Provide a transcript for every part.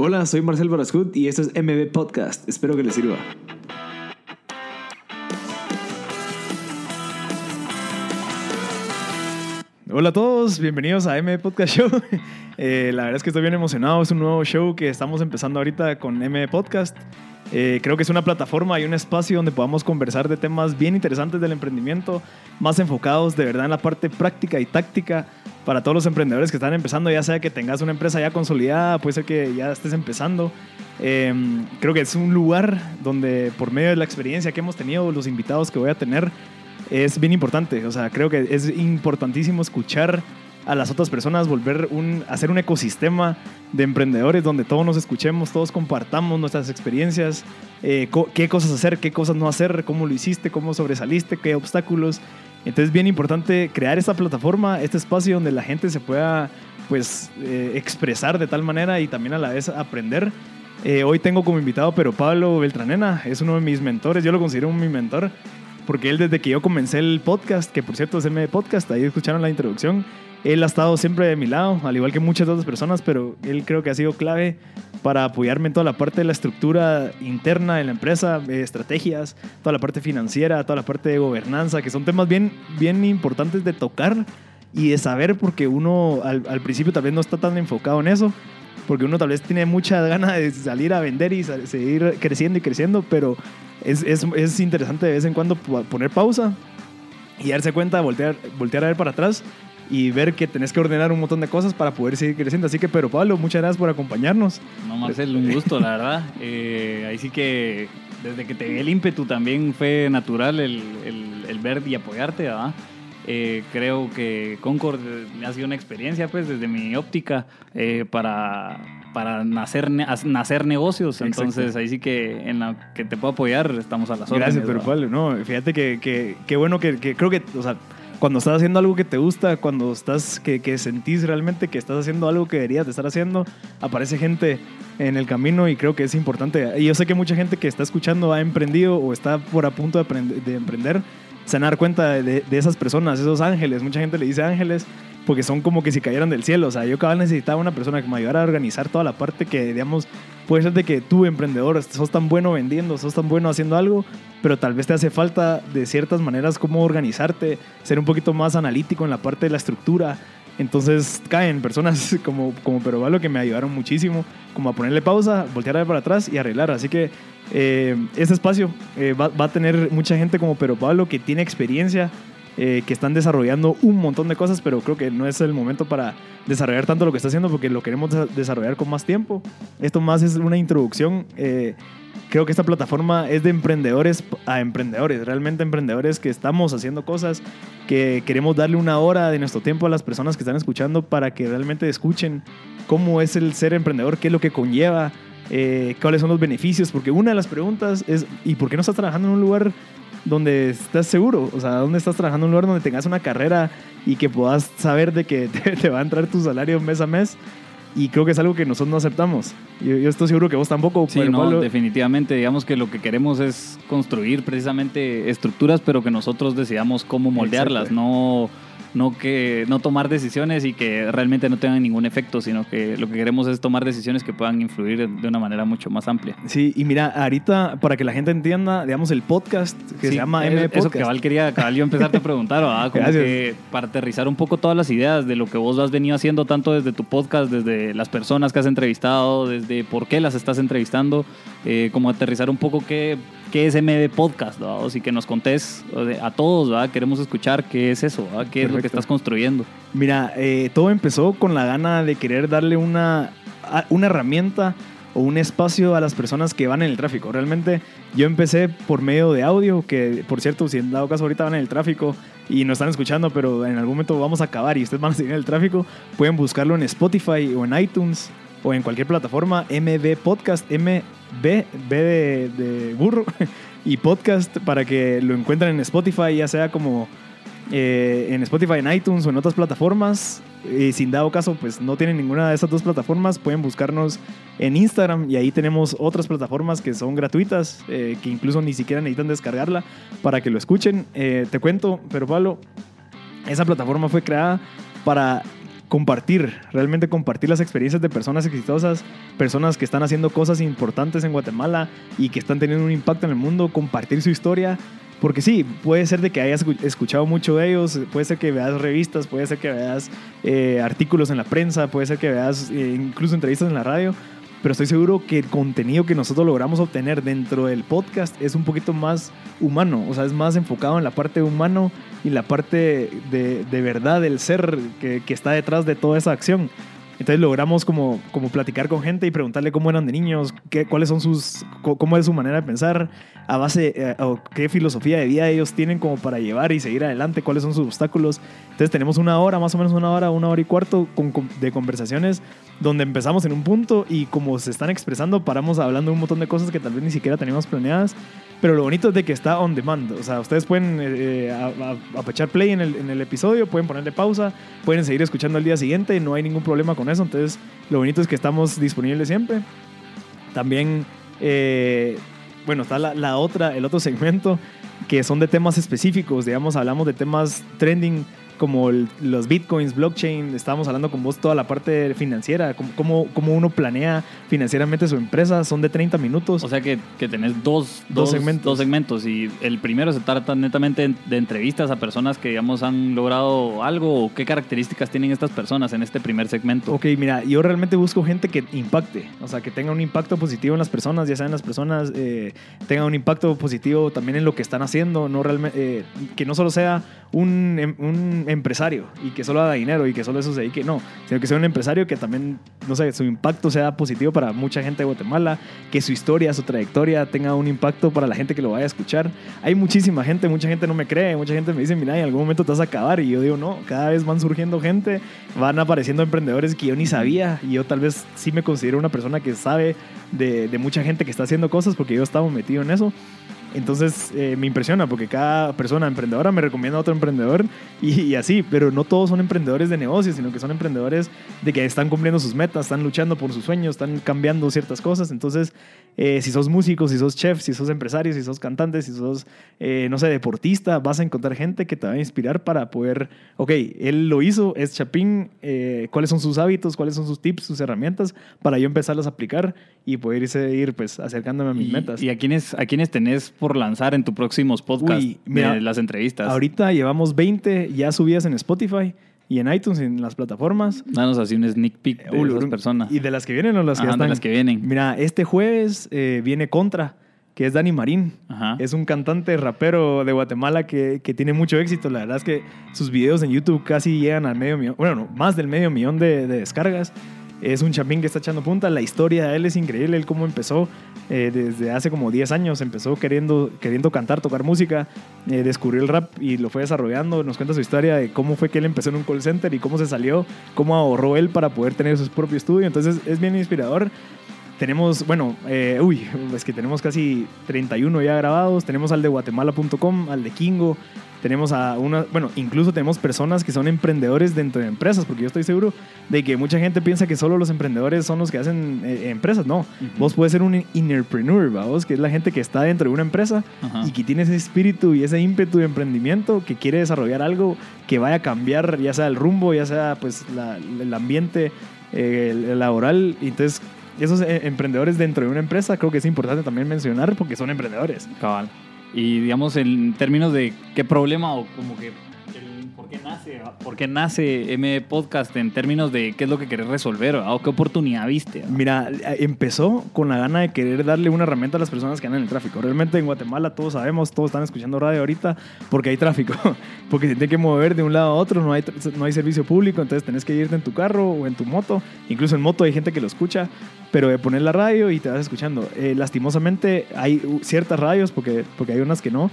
Hola, soy Marcel Barascut y esto es MB Podcast. Espero que les sirva. Hola a todos, bienvenidos a MB Podcast Show. Eh, la verdad es que estoy bien emocionado, es un nuevo show que estamos empezando ahorita con MB Podcast. Eh, creo que es una plataforma y un espacio donde podamos conversar de temas bien interesantes del emprendimiento, más enfocados de verdad en la parte práctica y táctica para todos los emprendedores que están empezando, ya sea que tengas una empresa ya consolidada, puede ser que ya estés empezando. Eh, creo que es un lugar donde por medio de la experiencia que hemos tenido, los invitados que voy a tener, es bien importante. O sea, creo que es importantísimo escuchar a las otras personas, volver un, hacer un ecosistema de emprendedores donde todos nos escuchemos, todos compartamos nuestras experiencias, eh, qué cosas hacer, qué cosas no hacer, cómo lo hiciste, cómo sobresaliste, qué obstáculos. Entonces es bien importante crear esta plataforma, este espacio donde la gente se pueda pues eh, expresar de tal manera y también a la vez aprender. Eh, hoy tengo como invitado pero Pablo Beltranena, es uno de mis mentores, yo lo considero mi mentor porque él desde que yo comencé el podcast, que por cierto es el podcast, ahí escucharon la introducción, él ha estado siempre de mi lado, al igual que muchas otras personas, pero él creo que ha sido clave para apoyarme en toda la parte de la estructura interna de la empresa, estrategias, toda la parte financiera, toda la parte de gobernanza, que son temas bien, bien importantes de tocar y de saber porque uno al, al principio tal vez no está tan enfocado en eso, porque uno tal vez tiene mucha ganas de salir a vender y seguir creciendo y creciendo, pero es, es, es interesante de vez en cuando poner pausa y darse cuenta, voltear, voltear a ver para atrás y ver que tenés que ordenar un montón de cosas para poder seguir creciendo. Así que, pero Pablo, muchas gracias por acompañarnos. No, Marcel, un gusto, la verdad. Eh, ahí sí que desde que te vi el ímpetu también fue natural el, el, el ver y apoyarte, ¿verdad? Eh, creo que Concord ha sido una experiencia, pues, desde mi óptica, eh, para, para nacer, nacer negocios. Entonces, ahí sí que en la que te puedo apoyar, estamos a las órdenes. Gracias, pero Pablo, no, fíjate que, que, bueno que, que creo que, o sea, cuando estás haciendo algo que te gusta, cuando estás que, que, sentís realmente que estás haciendo algo que deberías de estar haciendo, aparece gente en el camino y creo que es importante. Y yo sé que mucha gente que está escuchando ha emprendido o está por a punto de, de emprender, se dar cuenta de, de, esas personas, esos ángeles. Mucha gente le dice ángeles porque son como que si cayeran del cielo. O sea, yo cabal necesitaba una persona que me ayudara a organizar toda la parte que, digamos, puede ser de que tú, emprendedor, sos tan bueno vendiendo, sos tan bueno haciendo algo, pero tal vez te hace falta de ciertas maneras cómo organizarte, ser un poquito más analítico en la parte de la estructura. Entonces caen personas como, como Pero que me ayudaron muchísimo, como a ponerle pausa, voltear a ver para atrás y arreglar. Así que eh, este espacio eh, va, va, a tener mucha gente como Pero Pablo que tiene experiencia eh, que están desarrollando un montón de cosas, pero creo que no es el momento para desarrollar tanto lo que está haciendo porque lo queremos desarrollar con más tiempo. Esto más es una introducción. Creo que esta plataforma es de emprendedores a emprendedores, realmente emprendedores que estamos haciendo cosas, que queremos darle una hora de nuestro tiempo a las personas que están escuchando para que realmente escuchen cómo es el ser emprendedor, qué es lo que conlleva, eh, cuáles son los beneficios, porque una de las preguntas es, ¿y por qué no estás trabajando en un lugar donde estás seguro, o sea, donde estás trabajando en un lugar donde tengas una carrera y que puedas saber de que te, va a entrar tu salario mes a mes. Y creo que es algo que nosotros no aceptamos. Yo, yo estoy seguro que vos tampoco. Sí, no, definitivamente. Digamos que lo que queremos es construir precisamente estructuras, pero que nosotros decidamos cómo moldearlas, no no, que, no tomar decisiones y que realmente no tengan ningún efecto, sino que lo que queremos es tomar decisiones que puedan influir de una manera mucho más amplia. Sí, y mira, ahorita, para que la gente entienda, digamos, el podcast que se llama M Podcast. Eso que Val quería, cabal, yo empezarte a preguntar, ¿verdad? Como que para aterrizar un poco todas las ideas de lo que vos has venido haciendo, tanto desde tu podcast, desde las personas que has entrevistado, desde por qué las estás entrevistando, eh, como aterrizar un poco qué qué es MB Podcast, ¿verdad? y que nos contés a todos, ¿verdad? queremos escuchar qué es eso, ¿verdad? qué es lo que estás construyendo. Mira, eh, todo empezó con la gana de querer darle una, una herramienta o un espacio a las personas que van en el tráfico. Realmente yo empecé por medio de audio, que por cierto, si en dado caso ahorita van en el tráfico y no están escuchando, pero en algún momento vamos a acabar y ustedes van a seguir en el tráfico, pueden buscarlo en Spotify o en iTunes o en cualquier plataforma, MB Podcast, MB, B de, de burro, y podcast para que lo encuentren en Spotify, ya sea como eh, en Spotify, en iTunes o en otras plataformas. Y sin dado caso, pues no tienen ninguna de esas dos plataformas, pueden buscarnos en Instagram y ahí tenemos otras plataformas que son gratuitas, eh, que incluso ni siquiera necesitan descargarla para que lo escuchen. Eh, te cuento, pero Pablo, esa plataforma fue creada para compartir, realmente compartir las experiencias de personas exitosas, personas que están haciendo cosas importantes en Guatemala y que están teniendo un impacto en el mundo, compartir su historia. Porque sí, puede ser de que hayas escuchado mucho de ellos, puede ser que veas revistas, puede ser que veas eh, artículos en la prensa, puede ser que veas eh, incluso entrevistas en la radio, pero estoy seguro que el contenido que nosotros logramos obtener dentro del podcast es un poquito más humano, o sea, es más enfocado en la parte humano y la parte de, de verdad del ser que, que, está detrás de toda esa acción. Entonces logramos como, como platicar con gente y preguntarle cómo eran de niños, qué, cuáles son sus, cómo es su manera de pensar, a base, eh, o qué filosofía de vida ellos tienen como para llevar y seguir adelante, cuáles son sus obstáculos. Entonces tenemos una hora, más o menos una hora, una hora y cuarto de conversaciones donde empezamos en un punto y como se están expresando, paramos hablando un montón de cosas que tal vez ni siquiera teníamos planeadas. Pero lo bonito es de que está on demand. O sea, ustedes pueden eh, apachar play en el, en el, episodio, pueden ponerle pausa, pueden seguir escuchando al día siguiente, no hay ningún problema con eso. Entonces, lo bonito es que estamos disponibles siempre. También, eh, bueno, está la, la, otra, el otro segmento que son de temas específicos. Digamos, hablamos de temas trending como los bitcoins, blockchain, estábamos hablando con vos toda la parte financiera, cómo, cómo, uno planea financieramente su empresa, son de 30 minutos. O sea que, que tenés dos, dos, segmentos. dos segmentos y el primero se trata netamente de entrevistas a personas que, digamos, han logrado algo o qué características tienen estas personas en este primer segmento. Ok, mira, yo realmente busco gente que impacte, o sea, que tenga un impacto positivo en las personas, ya sean las personas eh, tengan un impacto positivo también en lo que están haciendo, no realmente, eh, que no solo sea un, em, un empresario y que solo haga dinero y que solo eso se dedique, no, sino que sea un empresario que también, no sé, su impacto sea positivo para mucha gente de Guatemala, que su historia, su trayectoria tenga un impacto para la gente que lo vaya a escuchar. Hay muchísima gente, mucha gente no me cree, mucha gente me dice, mira, en algún momento te vas a acabar y yo digo, no, cada vez van surgiendo gente, van apareciendo emprendedores que yo ni sabía y yo tal vez sí me considero una persona que sabe de, de mucha gente que está haciendo cosas porque yo estaba metido en eso. Entonces eh, me impresiona porque cada persona emprendedora me recomienda a otro emprendedor y, así, pero no todos son emprendedores de negocios, sino que son emprendedores de que están cumpliendo sus metas, están luchando por sus sueños, están cambiando ciertas cosas. Entonces, eh, si sos músico, si sos chef, si sos empresario, si sos cantante, si sos, eh, no sé, deportista, vas a encontrar gente que te va a inspirar para poder, ok, él lo hizo, es Chapín, cuáles son sus hábitos, cuáles son sus tips, sus herramientas, para yo empezarlas a aplicar y poder irse, ir pues acercándome a mis metas. ¿Y a quiénes, a quiénes tenés por lanzar en tu próximos podcast de las entrevistas? Ahorita llevamos 20 ya subidas en Spotify y en iTunes, en las plataformas. Danos así un sneak peek de uh, esas personas. ¿Y de las que vienen o las que están? de las que vienen. Mira, este jueves eh, viene Contra, que es Dani Marín. Es un cantante rapero de Guatemala que, que, tiene mucho éxito. La verdad es que sus videos en YouTube casi llegan al medio millón, bueno, no, más del medio millón de, de descargas. Es un chapín que está echando punta. La historia de él es increíble. Él cómo empezó eh, desde hace como 10 años. Empezó queriendo, queriendo cantar, tocar música. Eh, descubrió el rap y lo fue desarrollando. Nos cuenta su historia de cómo fue que él empezó en un call center y cómo se salió, cómo ahorró él para poder tener su propio estudio. Entonces es bien inspirador. Tenemos, bueno, eh, uy, es que tenemos casi 31 ya grabados. Tenemos al de guatemala.com, al de Kingo, tenemos a una, bueno, incluso tenemos personas que son emprendedores dentro de empresas, porque yo estoy seguro de que mucha gente piensa que solo los emprendedores son los que hacen eh, empresas. No, vos puedes ser un entrepreneur, vos, que es la gente que está dentro de una empresa y que tiene ese espíritu y ese ímpetu de emprendimiento, que quiere desarrollar algo que vaya a cambiar, ya sea el rumbo, ya sea pues el ambiente eh, laboral. Entonces, esos eh, emprendedores dentro de una empresa creo que es importante también mencionar porque son emprendedores. Cabal. Y digamos, en términos de qué problema o como que por qué nace, por qué nace M Podcast en términos de qué es lo que querés resolver o qué oportunidad viste. Mira, empezó con la gana de querer darle una herramienta a las personas que andan en el tráfico. Realmente en Guatemala todos sabemos, todos están escuchando radio ahorita porque hay tráfico, porque se tiene que mover de un lado a otro, no hay, no hay servicio público, entonces tenés que irte en tu carro o en tu moto. Incluso en moto hay gente que lo escucha pero de poner la radio y te vas escuchando. Eh, lastimosamente hay ciertas radios, porque, porque hay unas que no,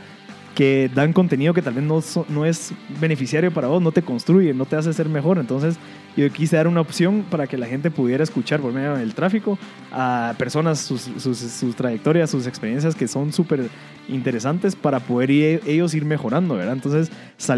que dan contenido que tal vez no, no es beneficiario para vos, no te construye, no te hace ser mejor. Entonces yo quise dar una opción para que la gente pudiera escuchar por medio del tráfico a personas, sus, sus, sus trayectorias, sus experiencias que son súper interesantes para poder ellos ir mejorando, ¿verdad? Entonces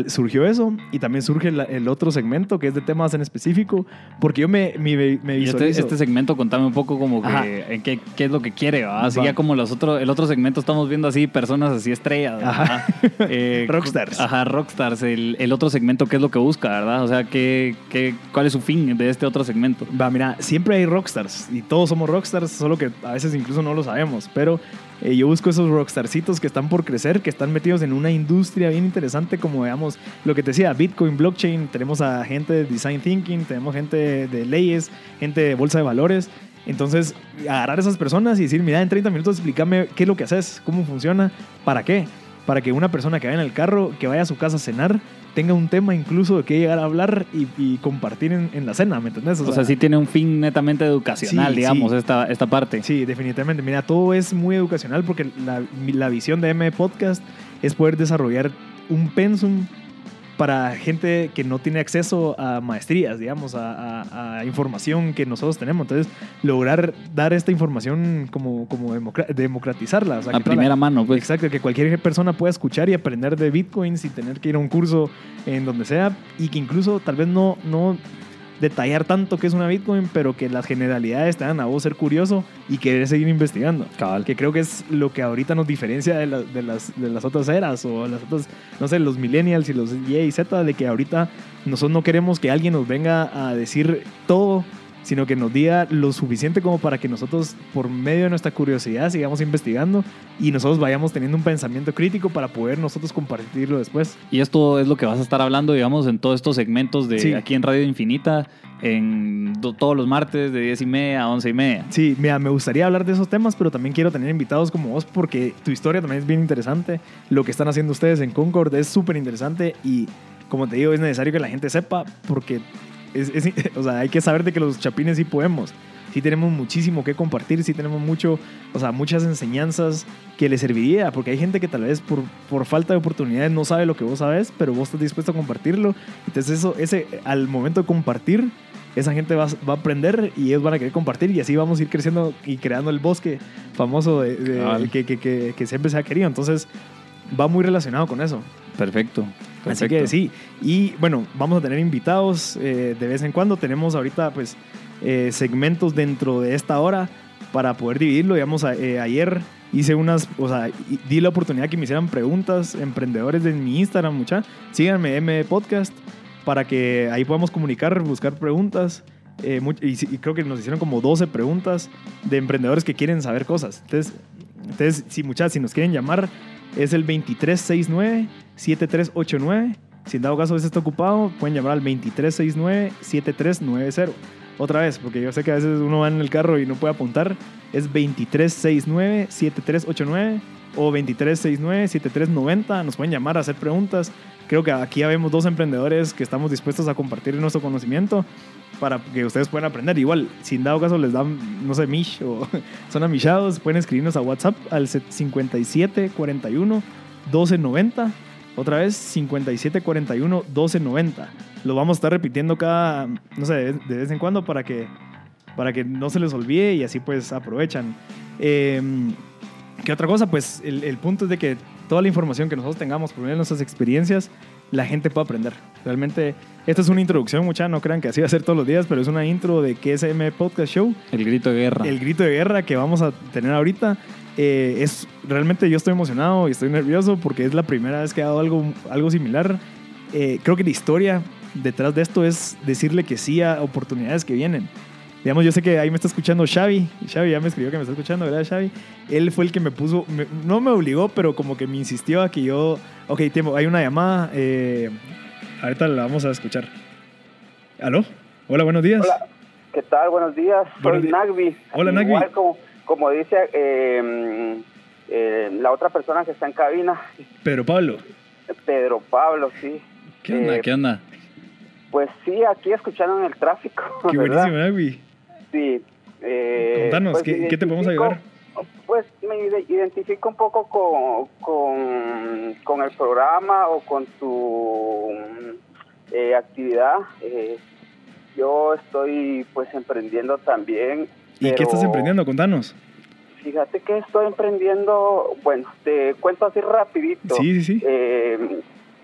surgió eso y también surge el, otro segmento que es de temas en específico, porque yo me, me, me este, visualizo... Este, segmento, contame un poco como que, en qué, qué, es lo que quiere, ¿verdad? Así ya como los otros, el otro segmento estamos viendo así personas así estrellas, Ajá. Eh, rockstars. Ajá, rockstars. El, el, otro segmento, ¿qué es lo que busca, verdad? O sea, ¿qué, qué, ¿cuál es su fin de este otro segmento? Va, mira, siempre hay rockstars y todos somos rockstars, solo que a veces incluso no lo sabemos, pero eh, yo busco esos rockstarcitos que están por crecer, que están metidos en una industria bien interesante como veamos lo que te decía, Bitcoin, blockchain, tenemos a gente de design thinking, tenemos gente de leyes, gente de bolsa de valores. Entonces, agarrar a esas personas y decir, mira, en 30 minutos explícame qué es lo que haces, cómo funciona, para qué. Para que una persona que vaya en el carro, que vaya a su casa a cenar, tenga un tema incluso de qué llegar a hablar y, y compartir en, en, la cena, ¿me entendés? O, sea, sí tiene un fin netamente educacional, Sí, digamos, sí. Esta, esta parte. Sí, definitivamente. Mira, todo es muy educacional porque la, la visión de M Podcast es poder desarrollar un pensum para gente que no tiene acceso a maestrías, digamos, a, a- a información que nosotros tenemos. Entonces, lograr dar esta información como, como democra- democratizarla. o sea, A la- primera mano, pues. Exacto, que cualquier persona pueda escuchar y aprender de Bitcoin sin tener que ir a un curso en donde sea y que incluso tal vez no, no detallar tanto qué es una Bitcoin, pero que las generalidades te dan a vos ser curioso y querer seguir investigando. Cabal. Que creo que es lo que ahorita nos diferencia de, la- de las, de las otras eras o las otras, no sé, los millennials y los Y y Z, de que ahorita nosotros no queremos que alguien nos venga a decir todo, sino que nos diga lo suficiente como para que nosotros, por medio de nuestra curiosidad, sigamos investigando y nosotros vayamos teniendo un pensamiento crítico para poder nosotros compartirlo después. Y esto es lo que vas a estar hablando, digamos, en todos estos segmentos de Sí. aquí en Radio Infinita, en do- todos los martes de 10 y media a 11 y media. Sí, mira, me gustaría hablar de esos temas, pero también quiero tener invitados como vos porque tu historia también es bien interesante. Lo que están haciendo ustedes en Concord es súper interesante y, como te digo, es necesario que la gente sepa porque es, es- o sea, hay que saber de que los chapines sí podemos. Sí tenemos muchísimo que compartir, sí tenemos mucho, o sea, muchas enseñanzas que le serviría, porque hay gente que tal vez por, por falta de oportunidades no sabe lo que vos sabes, pero vos estás dispuesto a compartirlo. Entonces eso, ese, al momento de compartir, esa gente va, va a aprender y ellos van a querer compartir y así vamos a ir creciendo y creando el bosque famoso de, de- Cabal. que, que, que, que siempre se ha querido. Entonces va muy relacionado con eso. Perfecto. Así que sí. Y bueno, vamos a tener invitados eh, de vez en cuando. Tenemos ahorita pues eh, segmentos dentro de esta hora para poder dividirlo. Digamos, a- eh, ayer hice unas, o sea, di la oportunidad que me hicieran preguntas emprendedores de mi Instagram, mucha. Síganme, M Podcast, para que ahí podamos comunicar, buscar preguntas. Eh, y, creo que nos hicieron como 12 preguntas de emprendedores que quieren saber cosas. Entonces, entonces si muchachos, si nos quieren llamar, es el 2369-7389. Si en dado caso ese está ocupado, pueden llamar al 2369-7390. Otra vez, porque yo sé que a veces uno va en el carro y no puede apuntar. Es 2369-7389 o 2369-7390. Nos pueden llamar a hacer preguntas. Creo que aquí ya vemos dos emprendedores que estamos dispuestos a compartir nuestro conocimiento para que ustedes puedan aprender. Igual, si en dado caso les dan, no sé, mish o son amichados, pueden escribirnos a WhatsApp al 5741 1290. Otra vez, 5741 1290. Lo vamos a estar repitiendo cada, no sé, de vez, en cuando para que, para que no se les olvide y así pues aprovechan. Eh, ¿Qué otra cosa? Pues el, el punto es de que toda la información que nosotros tengamos por medio de nuestras experiencias, la gente puede aprender. Realmente, esta es una introducción, mucha, no crean que así va a ser todos los días, pero es una intro de KSM Podcast Show El grito de guerra. el grito de guerra que vamos a tener ahorita. eh, es realmente yo estoy emocionado y estoy nervioso porque es la primera vez que he dado algo, algo similar. Eh, creo que la historia detrás de esto es decirle que sí a oportunidades que vienen. Digamos, yo sé que ahí me está escuchando Xavi. Xavi ya me escribió que me está escuchando, ¿verdad, Xavi? Él fue el que me puso, me- no me obligó, pero como que me insistió a que yo, ok, Temo, hay una llamada, eh, ahorita la vamos a escuchar. ¿Aló? Hola, buenos días. Hola, ¿qué tal? Buenos días. Buenos Soy Nagby. Hola, Nagby. Igual como, como dice eh, eh, la otra persona que está en cabina, Pedro Pablo. Pedro Pablo, sí. ¿Qué onda? Eh, ¿Qué onda? Pues sí, aquí escuchando en el tráfico. Qué ¿verdad? buenísimo, Nagby. Sí. eh, Contanos, pues ¿qué- te podemos ayudar? Pues me ide- identifico un poco con, con, con el programa o con tu eh, actividad. Eh, yo estoy pues emprendiendo también. ¿Y qué estás emprendiendo? Contanos. Fíjate que estoy emprendiendo, bueno, te cuento así rapidito. Sí, sí, sí.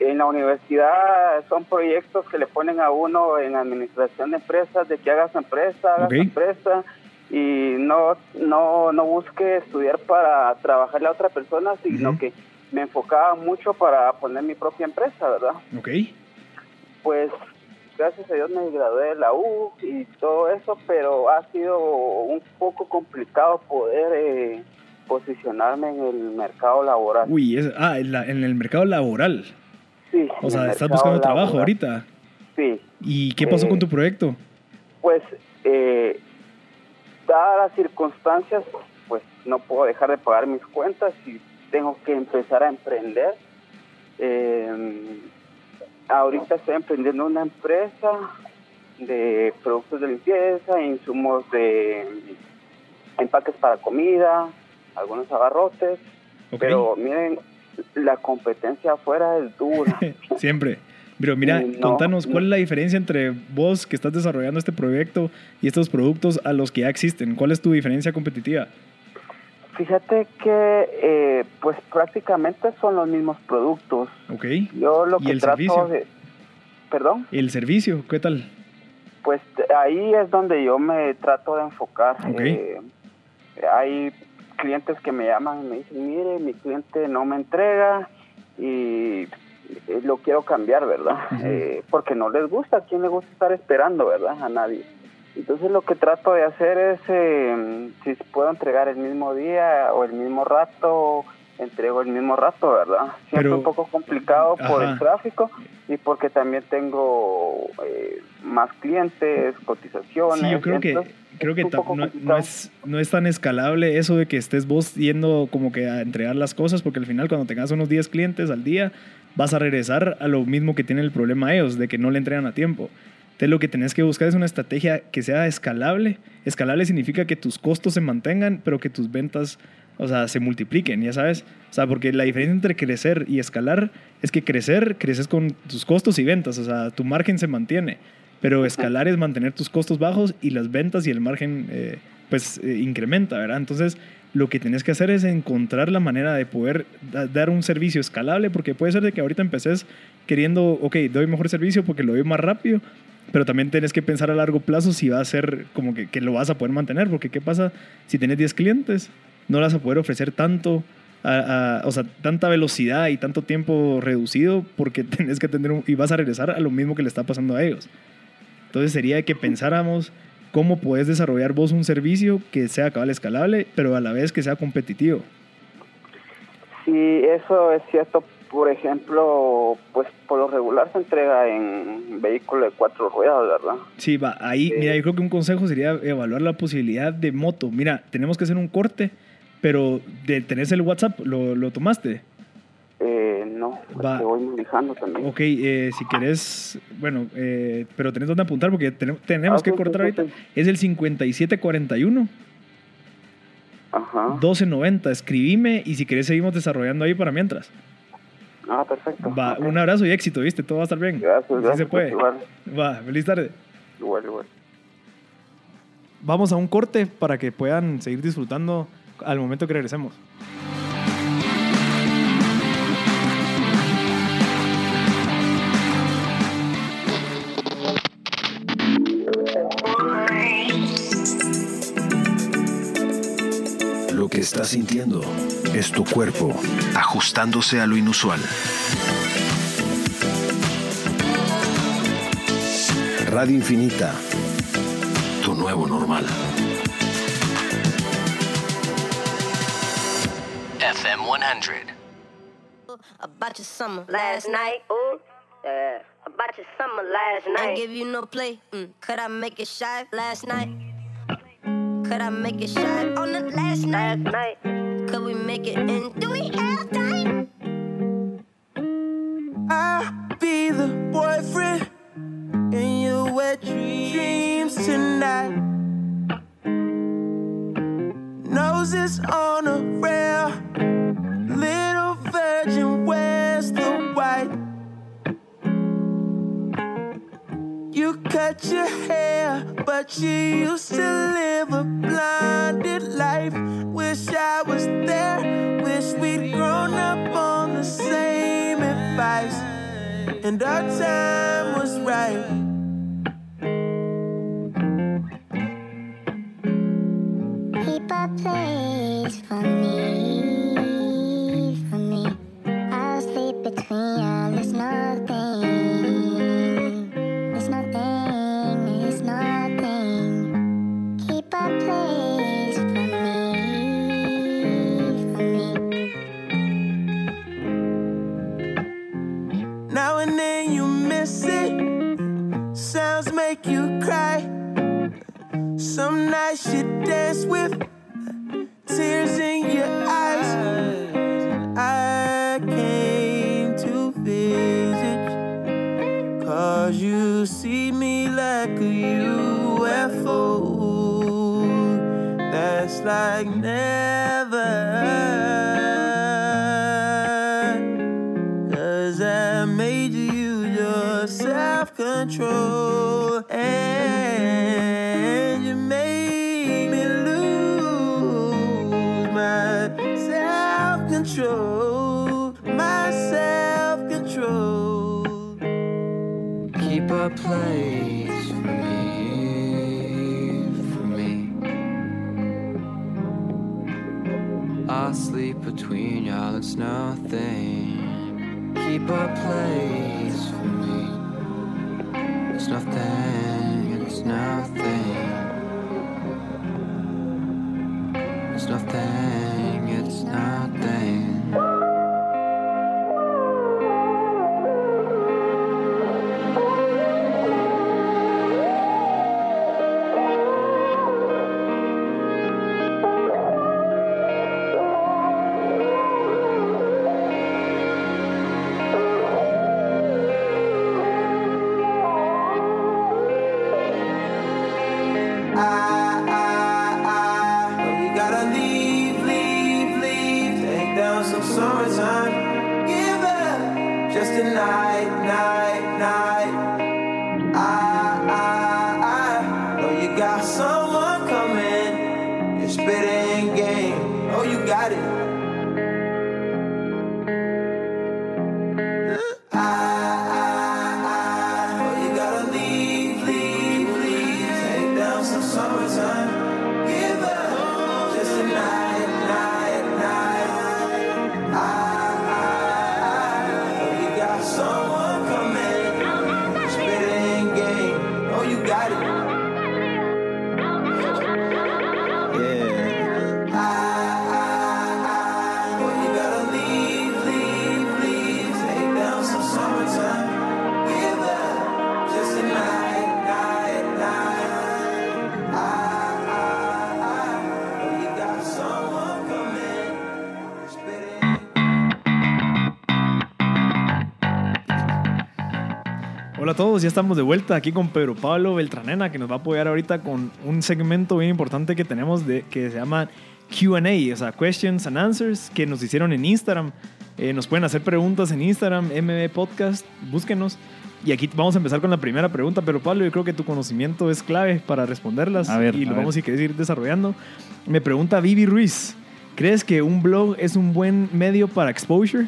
En la universidad son proyectos que le ponen a uno en administración de empresas, de que haga su empresa, haga Ok. su empresa y no, no, no busque estudiar para trabajarle a otra persona, sino que me enfocaba mucho para poner mi propia empresa, ¿verdad? Ok. Pues gracias a Dios me gradué de la U y todo eso, pero ha sido un poco complicado poder eh, posicionarme en el mercado laboral. Uy, es- ah, en, la- en el mercado laboral. Sí, O sea, estás buscando trabajo ahorita. Sí, ¿Y qué pasó Eh, con tu proyecto? pues eh, dadas las circunstancias, pues no puedo dejar de pagar mis cuentas y tengo que empezar a emprender. Eh, ahorita estoy emprendiendo una empresa de productos de limpieza, insumos de empaques para comida, algunos abarrotes, Ok. pero miren, la competencia afuera es dura. Siempre. Pero mira, Mm, no, contanos, ¿cuál es la diferencia entre vos que estás desarrollando este proyecto y estos productos a los que ya existen? ¿Cuál es tu diferencia competitiva? Fíjate que eh, pues prácticamente son los mismos productos. ¿Ok? Yo lo ¿Y que el trato servicio? de... Perdón, ¿El servicio? ¿Qué tal? pues ahí es donde yo me trato de enfocar. Ok. Eh, hay clientes que me llaman y me dicen, mire, mi cliente no me entrega y eh, lo quiero cambiar, ¿verdad? Eh, porque no les gusta, ¿a quién le gusta estar esperando, verdad? A nadie. Entonces lo que trato de hacer es, eh, si puedo entregar el mismo día o el mismo rato, entrego el mismo rato, ¿verdad? Siempre Pero- un poco complicado por Ajá. el tráfico y porque también tengo eh, más clientes, cotizaciones. Sí, yo creo que, creo que no, es, no es tan escalable eso de que estés vos yendo como que a entregar las cosas, porque al final cuando tengas unos 10 clientes al día, vas a regresar a lo mismo que tienen el problema ellos, de que no le entregan a tiempo. Entonces lo que tenés que buscar es una estrategia que sea escalable. Escalable significa que tus costos se mantengan, pero que tus ventas, o sea, se multipliquen, ya sabes. O sea, porque la diferencia entre crecer y escalar es que crecer, creces con tus costos y ventas, o sea, tu margen se mantiene. Pero escalar es mantener tus costos bajos y las ventas y el margen, eh, pues, eh, incrementa, ¿verdad? Entonces, lo que tienes que hacer es encontrar la manera de poder da- dar un servicio escalable, porque puede ser de que ahorita empeces queriendo, ok, doy mejor servicio porque lo doy más rápido, pero también tienes que pensar a largo plazo si va a ser como que, que lo vas a poder mantener, porque ¿qué pasa si tienes 10 clientes? No le vas a poder ofrecer tanto, a- a- o sea, tanta velocidad y tanto tiempo reducido porque tenés que tener un, y vas a regresar a lo mismo que le está pasando a ellos. Entonces sería que pensáramos cómo puedes desarrollar vos un servicio que sea cabal escalable, pero a la vez que sea competitivo. Sí, eso es cierto. Por ejemplo, pues por lo regular se entrega en vehículo de cuatro ruedas, ¿verdad? Sí, va, ahí, Sí. mira, yo creo que un consejo sería evaluar la posibilidad de moto. Mira, tenemos que hacer un corte, pero de, tenés el WhatsApp, ¿lo, lo tomaste? Eh, no, pues, Va. te voy manejando también. Ok, eh, si querés, bueno, eh, pero tenés donde apuntar porque tenemos, tenemos Ah, que sí, cortar sí, ahorita. sí. Es el 5741 Ajá. 1290. Escribime y si querés seguimos desarrollando ahí para mientras. Ah, perfecto. Va, un abrazo y éxito, ¿viste? Todo va a estar bien. Gracias, Sí gracias. se puede. Igual, Va, feliz tarde. igual, igual. Vamos a un corte para que puedan seguir disfrutando al momento que regresemos. Lo que estás sintiendo es tu cuerpo ajustándose a lo inusual. Radio Infinita, tu nuevo normal. FM 100. about your summer last night. Ooh, yeah. About your summer last night. I give you no play. Mm. Could I make it shy last night? Could I make it shy on the last night? Last night. Could we make it in? Do we have time? I'll be the boyfriend in your wet dreams tonight. Noses on a rail, cut your hair, but you used to live a blinded life. Wish I was there, wish we'd grown up on the same advice, and our time was right. Keep a place for me, I should dance with tears in your eyes. I came to visit, cause you see me like a UFO that's like never. Cause I made you your self control. Hola a todos, ya estamos de vuelta aquí con Pedro Pablo Beltranena, que nos va a apoyar ahorita con un segmento bien importante que tenemos de, que se llama QA, o sea, Questions and Answers, que nos hicieron en Instagram. Eh, nos pueden hacer preguntas en Instagram, MB Podcast, búsquenos. Y aquí vamos a empezar con la primera pregunta, pero Pablo, yo creo que tu conocimiento es clave para responderlas A ver, y lo ver. vamos, si querés, ir desarrollando. Me pregunta Vivi Ruiz, ¿crees que un blog es un buen medio para exposure,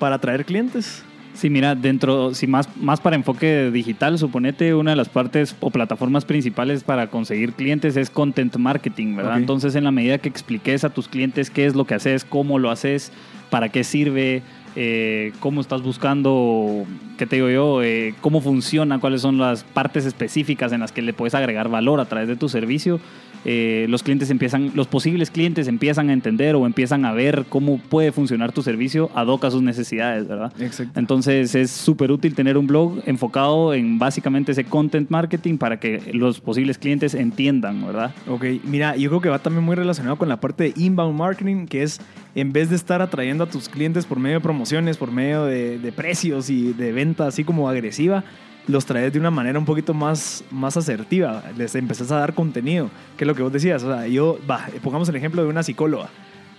para atraer clientes? Sí, mira, dentro, si más, más para enfoque digital, suponete una de las partes o plataformas principales para conseguir clientes es content marketing, ¿verdad? Entonces, en la medida que expliques a tus clientes qué es lo que haces, cómo lo haces, para qué sirve, eh, cómo estás buscando, qué te digo yo, Eh, cómo funciona, cuáles son las partes específicas en las que le puedes agregar valor a través de tu servicio, eh, los clientes empiezan, los posibles clientes empiezan a entender o empiezan a ver cómo puede funcionar tu servicio ad hoc a sus necesidades, ¿verdad? Exacto. Entonces es súper útil tener un blog enfocado en básicamente ese content marketing para que los posibles clientes entiendan, ¿verdad? Ok, mira, yo creo que va también muy relacionado con la parte de inbound marketing, que es en vez de estar atrayendo a tus clientes por medio de promociones, por medio de, de precios y de venta así como agresiva, los traes de una manera un poquito más, más asertiva. Les empezás a dar contenido, que es lo que vos decías. O sea, yo, va, pongamos el ejemplo de una psicóloga.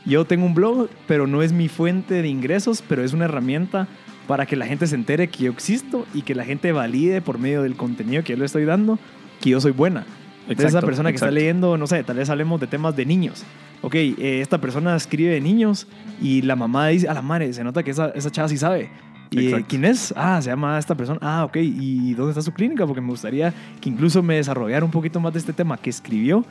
Yo tengo un blog, pero no es mi fuente de ingresos, pero es una herramienta para que la gente se entere que yo existo y que la gente valide por medio del contenido que yo le estoy dando que yo soy buena. Entonces, esa Exacto, persona que está exacto. leyendo, no sé, tal vez hablemos de temas de niños. Ok, eh, esta persona escribe de niños y la mamá dice, a la madre, se nota que esa, esa chava sí sabe. ¿Y eh, Exacto. quién es? Ah, se llama esta persona. Ah, ok. ¿Y dónde está su clínica? Porque me gustaría que incluso me desarrollara un poquito más de este tema que escribió.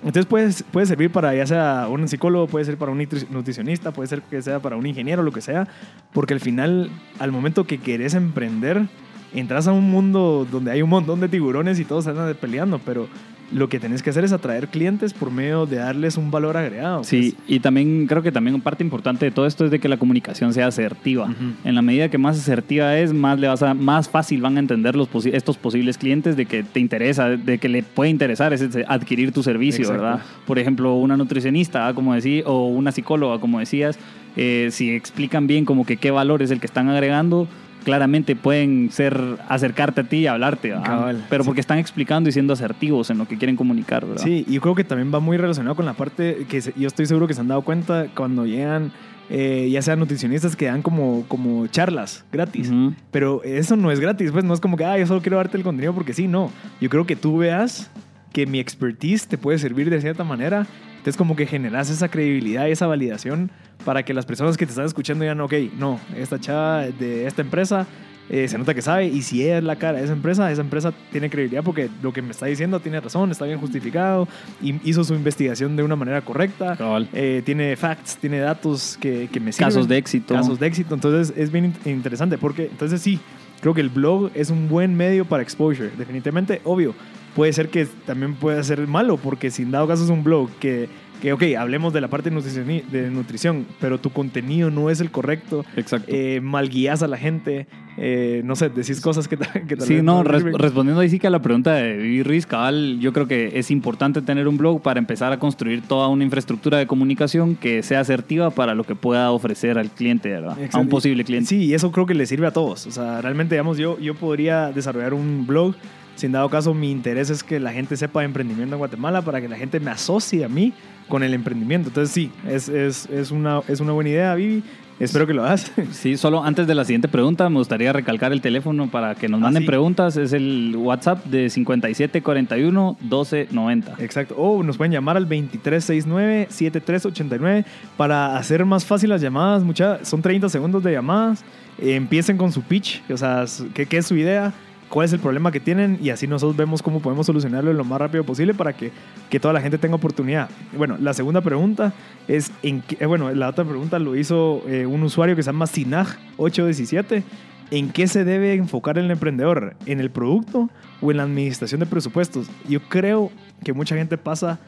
Entonces puede, puede servir para ya sea un psicólogo, puede ser para un nutri- nutricionista, puede ser que sea para un ingeniero, lo que sea. Porque al final, al momento que querés emprender, entras a un mundo donde hay un montón de tiburones y todos andan peleando, pero lo que tenés que hacer es atraer clientes por medio de darles un valor agregado. Sí, pues. y también creo que también parte importante de todo esto es de que la comunicación sea asertiva. En la medida que más asertiva es, más le vas a, más fácil van a entender los posi- estos posibles clientes de que te interesa, de que le puede interesar ese- adquirir tu servicio, Exacto. ¿verdad? Por ejemplo, una nutricionista, ¿ah? como decía, o una psicóloga, como decías, eh, si explican bien como que qué valor es el que están agregando, claramente pueden ser acercarte a ti y hablarte. Cabal, pero sí. porque están explicando y siendo asertivos en lo que quieren comunicar, ¿verdad? Sí, y yo creo que también va muy relacionado con la parte que yo estoy seguro que se han dado cuenta cuando llegan, eh, ya sean nutricionistas que dan como, como charlas gratis. Pero eso no es gratis, pues no es como que, ah, yo solo quiero darte el contenido porque sí, no. Yo creo que tú veas que mi expertise te puede servir de cierta manera. Entonces como que generas esa credibilidad y esa validación para que las personas que te están escuchando digan, ok, no, esta chava de esta empresa eh, se nota que sabe y si es la cara de esa empresa, esa empresa tiene credibilidad porque lo que me está diciendo tiene razón, está bien justificado y hizo su investigación de una manera correcta. Eh, tiene facts, tiene datos que, que me sirven. Casos de éxito. Casos de éxito. Entonces es bien in- interesante porque entonces sí, creo que el blog es un buen medio para exposure. Definitivamente, obvio. Puede ser que también pueda ser malo porque si en dado caso es un blog que, que ok, hablemos de la parte de nutrición, de nutrición pero tu contenido no es el correcto, Exacto. eh, mal guías a la gente, eh, no sé, decís cosas que, que tal Sí, vez no, res- respondiendo ahí sí que a la pregunta de Vivi Ruiz, cabal, yo creo que es importante tener un blog para empezar a construir toda una infraestructura de comunicación que sea asertiva para lo que pueda ofrecer al cliente, ¿verdad? A un posible cliente. Sí, y eso creo que le sirve a todos. O sea, realmente, digamos, yo, yo podría desarrollar un blog. Si en dado caso mi interés es que la gente sepa de emprendimiento en Guatemala para que la gente me asocie a mí con el emprendimiento. Entonces sí, es, es, es, una, es una buena idea, Vivi. Espero que lo hagas. Sí, solo antes de la siguiente pregunta, me gustaría recalcar el teléfono para que nos Ah, manden sí. preguntas. Es el WhatsApp de 5741-1290. Exacto. O nos pueden llamar al 2369-7389 para hacer más fácil las llamadas. Mucha, son 30 segundos de llamadas. Eh, empiecen con su pitch, o sea, ¿qué, qué es su idea, cuál es el problema que tienen y así nosotros vemos cómo podemos solucionarlo lo más rápido posible para que, que toda la gente tenga oportunidad. Bueno, la segunda pregunta es, en qué- eh, bueno, la otra pregunta lo hizo eh, un usuario que se llama Sinaj817. ¿En qué se debe enfocar el emprendedor? ¿En el producto o en la administración de presupuestos? Yo creo que mucha gente pasa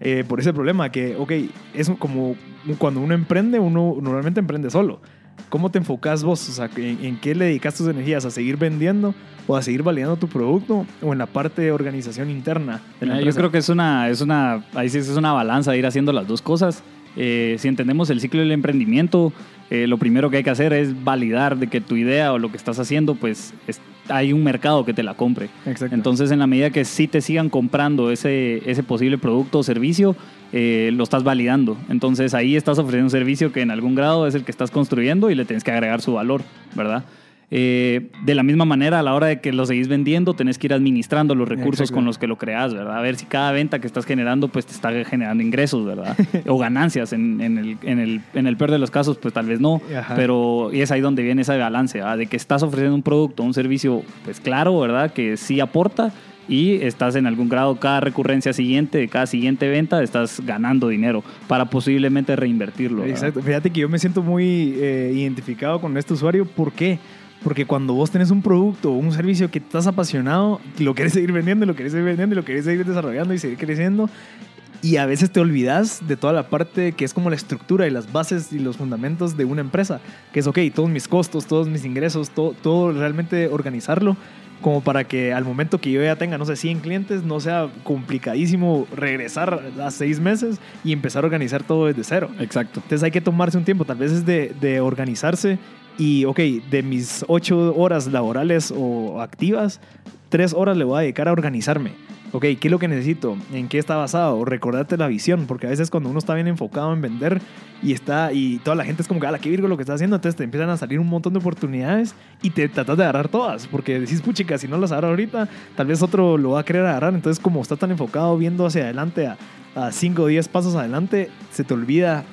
eh, por ese problema, que, ok, es como cuando uno emprende, uno normalmente emprende solo. ¿Cómo te enfocas vos? O sea, ¿en, en qué le dedicas tus energías? ¿A seguir vendiendo o a seguir validando tu producto o en la parte de organización interna? de la Yo creo que es una, es una, ahí sí es una balanza de ir haciendo las dos cosas. Eh, si entendemos el ciclo del emprendimiento, eh, lo primero que hay que hacer es validar de que tu idea o lo que estás haciendo, pues es- hay un mercado que te la compre. Exacto. Entonces, en la medida que sí te sigan comprando ese, ese posible producto o servicio, eh, lo estás validando. Entonces, ahí estás ofreciendo un servicio que en algún grado es el que estás construyendo y le tienes que agregar su valor, ¿verdad? Eh, de la misma manera, a la hora de que lo seguís vendiendo, tenés que ir administrando los recursos con los que lo creas, ¿verdad? A ver si cada venta que estás generando, pues te está generando ingresos, ¿verdad? o ganancias. En, en el, en, el, en el peor de los casos, pues tal vez no. Ajá. Pero y es ahí donde viene ese balance, ¿verdad? De que estás ofreciendo un producto, un servicio, pues claro, ¿verdad? Que sí aporta y estás en algún grado cada recurrencia siguiente, de cada siguiente venta, estás ganando dinero para posiblemente reinvertirlo. ¿verdad? Exacto. Fíjate que yo me siento muy eh, identificado con este usuario. ¿Por qué? Porque cuando vos tenés un producto o un servicio que estás apasionado, lo querés seguir vendiendo, lo querés seguir vendiendo, lo querés seguir desarrollando y seguir creciendo. Y a veces te olvidas de toda la parte que es como la estructura y las bases y los fundamentos de una empresa. Que es, ok, todos mis costos, todos mis ingresos, todo, todo realmente organizarlo como para que al momento que yo ya tenga, no sé, 100 clientes, no sea complicadísimo regresar a seis meses y empezar a organizar todo desde cero. Exacto. Entonces hay que tomarse un tiempo, tal vez es de, de organizarse y, ok, de mis ocho horas laborales o activas, tres horas le voy a dedicar a organizarme. Ok, ¿qué es lo que necesito? ¿En qué está basado? Recordarte la visión, porque a veces cuando uno está bien enfocado en vender y está y toda la gente es como la qué virgo lo que está haciendo, entonces te empiezan a salir un montón de oportunidades y te tratas de agarrar todas, porque decís, puchica, si no las agarro ahorita, tal vez otro lo va a querer agarrar. Entonces, como estás tan enfocado viendo hacia adelante, a, a 5 o 10 pasos adelante, se te olvida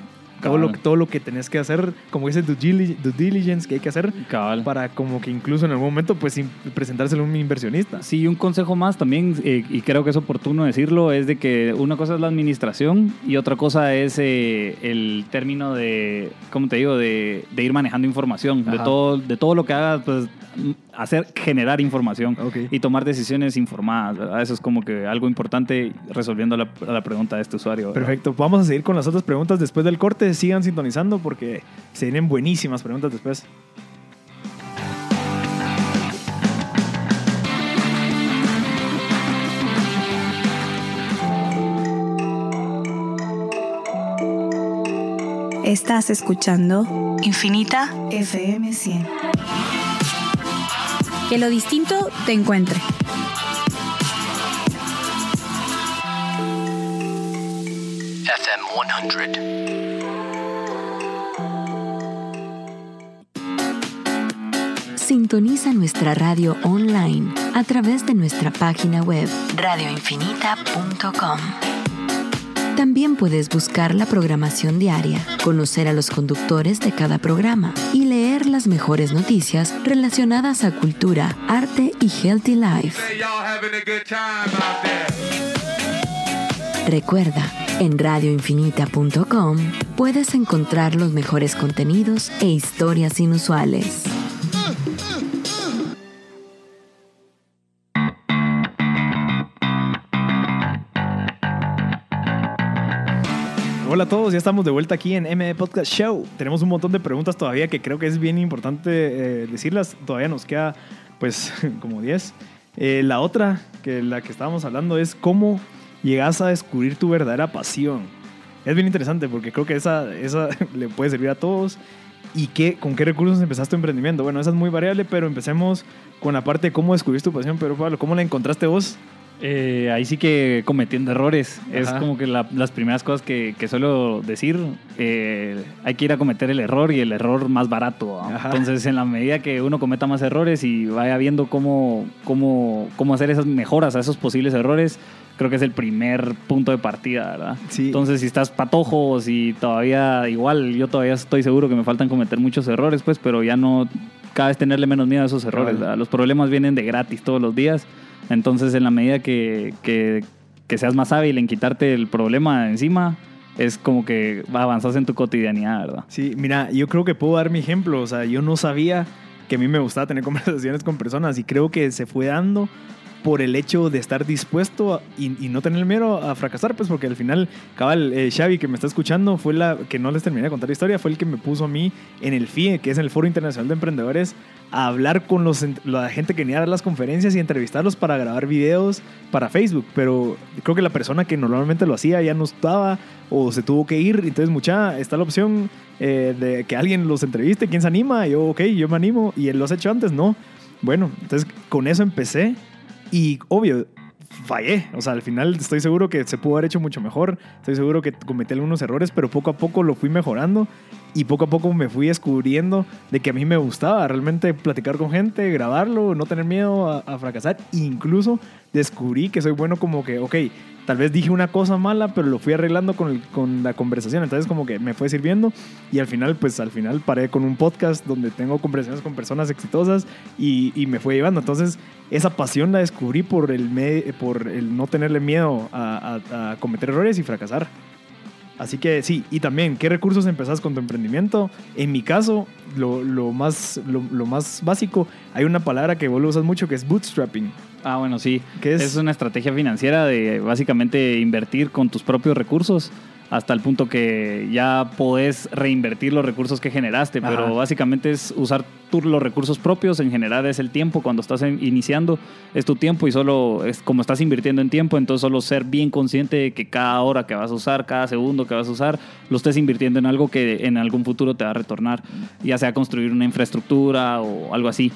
todo lo, Cabal. todo lo que tenés que hacer, como ese due dili- due diligence que hay que hacer Cabal. para como que incluso en algún momento pues presentárselo a un inversionista. Sí, un consejo más también, eh, y creo que es oportuno decirlo, es de que una cosa es la administración y otra cosa es eh, el término de, ¿cómo te digo?, de, de ir manejando información, de todo, de todo lo que hagas, pues hacer, generar información y tomar decisiones informadas, ¿verdad? Eso es como que algo importante resolviendo la, la pregunta de este usuario. ¿verdad? Perfecto, vamos a seguir con las otras preguntas después del corte. Sigan sintonizando porque se vienen buenísimas preguntas después. Estás escuchando Infinita FM 100. Que lo distinto te encuentre. FM 100. Sintoniza nuestra radio online a través de nuestra página web radioinfinita.com. También puedes buscar la programación diaria, conocer a los conductores de cada programa y leer las mejores noticias relacionadas a cultura, arte y healthy life. Recuerda, en radioinfinita.com puedes encontrar los mejores contenidos e historias inusuales. Hola a todos, ya estamos de vuelta aquí en MD Podcast Show. Tenemos un montón de preguntas todavía que creo que es bien importante eh, decirlas. Todavía nos queda pues como 10. Eh, la otra, que la que estábamos hablando es cómo llegas a descubrir tu verdadera pasión. Es bien interesante porque creo que esa, esa le puede servir a todos. ¿Y qué, con qué recursos empezaste tu emprendimiento? Bueno, esa es muy variable, pero empecemos con la parte de cómo descubriste tu pasión. Pero Pablo, ¿cómo la encontraste vos? Eh, ahí sí que cometiendo errores. Es Ajá. como que la- las primeras cosas que, que suelo decir. eh, hay que ir a cometer el error y el error más barato. Ajá. Entonces, en la medida que uno cometa más errores y vaya viendo cómo, cómo, cómo hacer esas mejoras a esos posibles errores, creo que es el primer punto de partida, ¿verdad? Sí. Entonces, si estás patojo si todavía, igual, yo todavía estoy seguro que me faltan cometer muchos errores, pues, pero ya no, cada vez tenerle menos miedo a esos errores. Los problemas vienen de gratis todos los días. Entonces, en la medida que, que, seas más hábil en quitarte el problema encima, es como que avanzas en tu cotidianidad, ¿verdad? Sí, mira, yo creo que puedo dar mi ejemplo. O sea, yo no sabía que a mí me gustaba tener conversaciones con personas y creo que se fue dando por el hecho de estar dispuesto a- y, y no tener miedo a fracasar, pues porque al final, cabal, eh, Xavi que me está escuchando fue la que no les terminé de contar la historia, fue el que me puso a mí en el FIE, que es el Foro Internacional de Emprendedores, a hablar con los, la gente que venía a dar las conferencias y entrevistarlos para grabar videos para Facebook, pero creo que la persona que normalmente lo hacía ya no estaba o se tuvo que ir, entonces mucha, está la opción eh, de que alguien los entreviste, ¿quién se anima? Yo, ok, yo me animo, y él lo has hecho antes, no. Bueno, entonces con eso empecé y obvio, fallé. O sea, al final estoy seguro que se pudo haber hecho mucho mejor. Estoy seguro que cometí algunos errores, pero poco a poco lo fui mejorando y poco a poco me fui descubriendo de que a mí me gustaba realmente platicar con gente, grabarlo, no tener miedo a, fracasar. Incluso descubrí que soy bueno como que, ok, tal vez dije una cosa mala, pero lo fui arreglando con, con la conversación. Entonces como que me fue sirviendo y al final, pues al final paré con un podcast donde tengo conversaciones con personas exitosas y, y me fue llevando. Entonces esa pasión la descubrí por el, me- por el no tenerle miedo a- a cometer errores y fracasar. Así que sí, y también, ¿qué recursos empezás con tu emprendimiento? En mi caso, lo, lo más, lo, lo más básico, hay una palabra que vos lo usas mucho que es bootstrapping. Ah, bueno, sí. ¿Qué es? Es una estrategia financiera de básicamente invertir con tus propios recursos hasta el punto que ya podés reinvertir los recursos que generaste, Ajá. pero básicamente es usar tú los recursos propios, en general es el tiempo, cuando estás iniciando es tu tiempo y solo es como estás invirtiendo en tiempo, entonces solo ser bien consciente de que cada hora que vas a usar, cada segundo que vas a usar, lo estés invirtiendo en algo que en algún futuro te va a retornar, ya sea construir una infraestructura o algo así.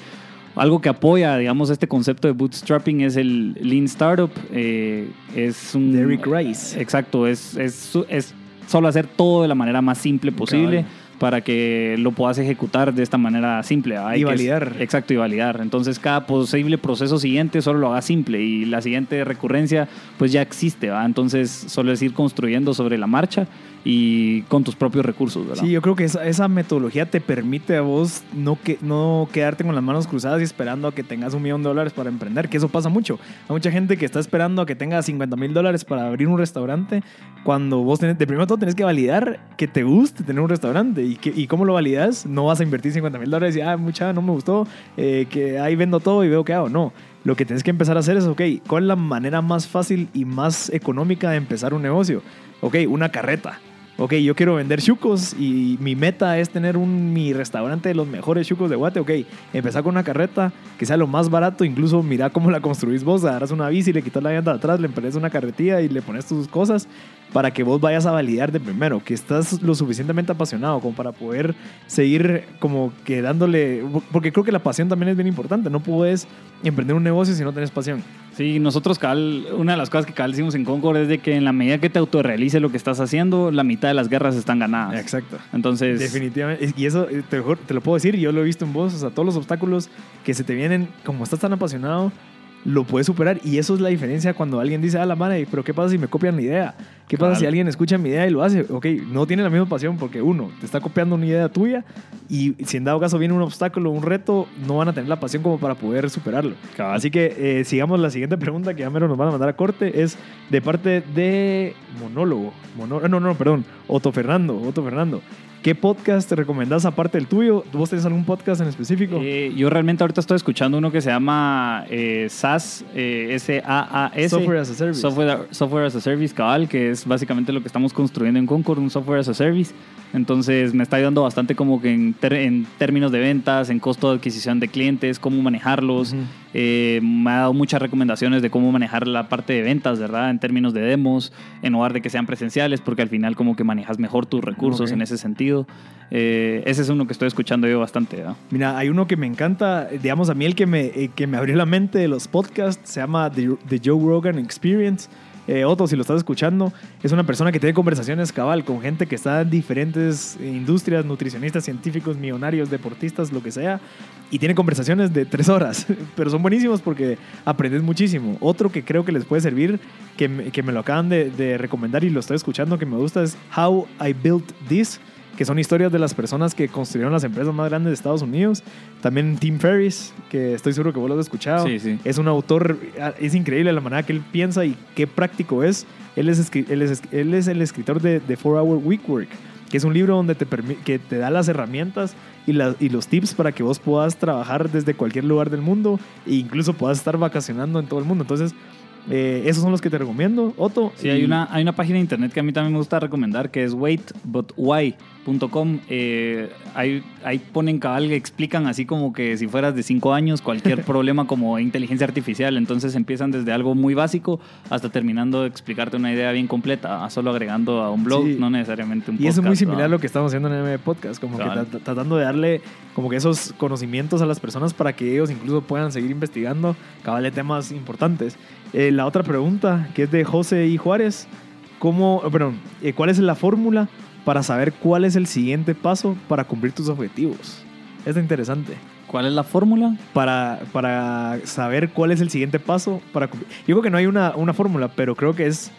Algo que apoya, digamos, este concepto de bootstrapping es el Lean Startup. eh, es un... De Rick Rice. Exacto, es, es, es solo hacer todo de la manera más simple posible Cabal. para que lo puedas ejecutar de esta manera simple. ¿verdad? Y que es- validar. exacto, y validar. Entonces, cada posible proceso siguiente solo lo haga simple y la siguiente recurrencia pues ya existe. ¿va? Entonces, solo es ir construyendo sobre la marcha y con tus propios recursos. ¿verdad? Sí, yo creo que esa, esa metodología te permite a vos no, que, no quedarte con las manos cruzadas y esperando a que tengas un millón de dólares para emprender, que eso pasa mucho. Hay mucha gente que está esperando a que tenga 50 mil dólares para abrir un restaurante, cuando vos tenés, de primero todo tenés que validar que te guste tener un restaurante. ¿Y, que, y cómo lo validas? No vas a invertir 50 mil dólares y, ah, mucha, no me gustó, eh, que ahí vendo todo y veo qué hago. No. Lo que tienes que empezar a hacer es, ok, ¿cuál es la manera más fácil y más económica de empezar un negocio? Ok, una carreta. Ok, yo quiero vender chucos y mi meta es tener un, mi restaurante de los mejores chucos de Guate. Ok, empezar con una carreta que sea lo más barato. Incluso mira cómo la construís vos. Agarras una bici, le quitas la llanta de atrás, le pones una carretilla y le pones tus cosas. Para que vos vayas a validar de primero, que estás lo suficientemente apasionado como para poder seguir como que dándole, porque creo que la pasión también es bien importante, no puedes emprender un negocio si no tenés pasión. Sí, nosotros, Cal, una de las cosas que Cal hicimos en Concord es de que en la medida que te autorrealice lo que estás haciendo, la mitad de las guerras están ganadas. Exacto. Entonces, Definitivamente. Y eso eh, te, te lo puedo decir, yo lo he visto en vos, o sea, todos los obstáculos que se te vienen, como estás tan apasionado, lo puedes superar. Y eso es la diferencia cuando alguien dice, ah, la madre, pero ¿qué pasa si me copian la idea? ¿Qué pasa si alguien escucha mi idea y lo hace? Ok, no tiene la misma pasión porque uno, te está copiando una idea tuya y si en dado caso viene un obstáculo, un reto, no van a tener la pasión como para poder superarlo. Así que eh, sigamos la siguiente pregunta que ya mero nos van a mandar a corte. Es de parte de Monólogo. Monó- no, no, perdón. Otto Fernando. Otto Fernando. ¿Qué podcast te recomendás aparte del tuyo? ¿Vos tenés algún podcast en específico? eh, yo realmente ahorita estoy escuchando uno que se llama eh, SaaS, eh, S-A-A-S. Software as a Service. Software, software as a Service, cabal, que es básicamente lo que estamos construyendo en Concord, un software as a service. Entonces me está ayudando bastante como que en, términos de ventas, en costo de adquisición de clientes, cómo manejarlos. Eh, me ha dado muchas recomendaciones de cómo manejar la parte de ventas, ¿verdad? En términos de demos, en lugar de que sean presenciales, porque al final como que manejas mejor tus recursos Ok. en ese sentido. Eh, ese es uno que estoy escuchando yo bastante, ¿verdad? Mira, hay uno que me encanta, digamos a mí el que me, eh, que me abrió la mente de los podcasts, se llama The, The Joe Rogan Experience. Eh, Otto, si lo estás escuchando, es una persona que tiene conversaciones cabal con gente que está en diferentes eh, industrias, nutricionistas, científicos, millonarios, deportistas, lo que sea, y tiene conversaciones de tres horas, pero son buenísimos porque aprendes muchísimo. Otro que creo que les puede servir, que me, que me lo acaban de, de recomendar y lo estoy escuchando, que me gusta, es How I Built This que son historias de las personas que construyeron las empresas más grandes de Estados Unidos. También Tim Ferriss, que estoy seguro que vos lo has escuchado. Sí, sí. Es un autor, es increíble la manera que él piensa y qué práctico es. Él es, él es, él es el escritor de The 4-Hour Week Work, que es un libro donde te, que te da las herramientas y, las- y los tips para que vos puedas trabajar desde cualquier lugar del mundo e incluso puedas estar vacacionando en todo el mundo. Entonces, eh, esos son los que te recomiendo, Otto. Sí, Y- hay una, hay una página de internet que a mí también me gusta recomendar que es waitbutwhy.com. Eh, ahí, ahí ponen cabal explican así como que si fueras de 5 años cualquier problema como inteligencia artificial. Entonces empiezan desde algo muy básico hasta terminando de explicarte una idea bien completa, solo agregando a un blog, Sí. no necesariamente un Y eso es muy podcast, similar a lo que estamos haciendo en el podcast, como que tra- tratando de darle como que esos conocimientos a las personas para que ellos incluso puedan seguir investigando cabal de temas importantes. Eh, la otra pregunta, que es de José y Juárez, ¿cómo, eh, perdón, eh, ¿cuál es la fórmula para saber cuál es el siguiente paso para cumplir tus objetivos? Es interesante. ¿Cuál es la fórmula? Para, para saber cuál es el siguiente paso para cumplir. Yo creo que no hay una, una fórmula, pero creo que es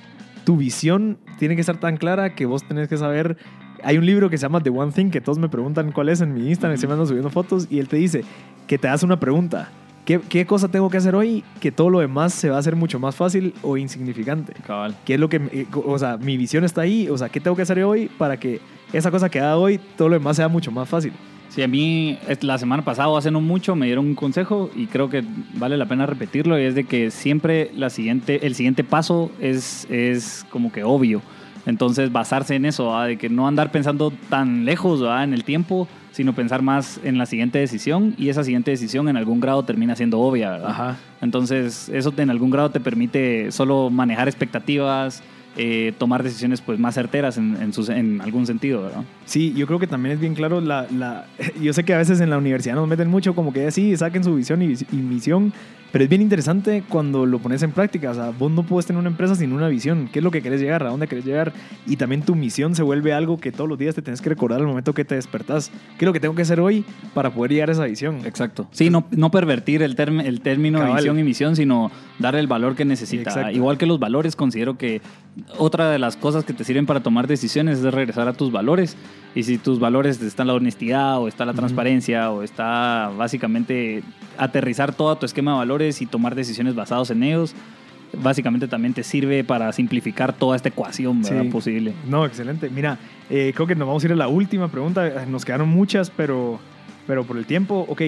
tu visión tiene que estar tan clara que vos tenés que saber. Hay un libro que se llama The One Thing que todos me preguntan cuál es en mi Instagram, se me andan subiendo fotos y él te dice que te das una pregunta. ¿Qué, ¿Qué cosa tengo que hacer hoy que todo lo demás se va a hacer mucho más fácil o insignificante? Cabal. ¿Qué es lo que, eh, o sea, mi visión está ahí, o sea, ¿qué tengo que hacer hoy para que esa cosa que haga hoy, todo lo demás sea mucho más fácil? Sí, a mí la semana pasada, hace no mucho, me dieron un consejo y creo que vale la pena repetirlo, y es de que siempre la siguiente, el siguiente paso es, es como que obvio. Entonces, basarse en eso, ¿va? de que no andar pensando tan lejos ¿va? en el tiempo, sino pensar más en la siguiente decisión, y esa siguiente decisión en algún grado termina siendo obvia, ¿verdad? Ajá. Entonces, eso en algún grado te permite solo manejar expectativas, eh, tomar decisiones pues más certeras en, en, sus- en algún sentido, ¿verdad? Sí, yo creo que también es bien claro la, la- Yo sé que a veces en la universidad nos meten mucho como que sí, saquen su visión y, vis- y misión, pero es bien interesante cuando lo pones en práctica. O sea, vos no puedes tener una empresa sin una visión. ¿Qué es lo que querés llegar? ¿A dónde querés llegar? Y también tu misión se vuelve algo que todos los días te tienes que recordar al momento que te despertás. ¿Qué es lo que tengo que hacer hoy para poder llegar a esa visión? Exacto. Sí, no, no pervertir el, term- el término Cabal. visión y misión, sino darle el valor que necesita. Exacto. Igual que los valores, considero que otra de las cosas que te sirven para tomar decisiones es regresar a tus valores. Y si tus valores están la honestidad o está la transparencia o está básicamente aterrizar todo tu esquema de valores y tomar decisiones basadas en ellos, básicamente también te sirve para simplificar toda esta ecuación ¿verdad? Sí. posible. No, excelente. Mira, eh, creo que nos vamos a ir a la última pregunta. Nos quedaron muchas, pero, pero por el tiempo, ok.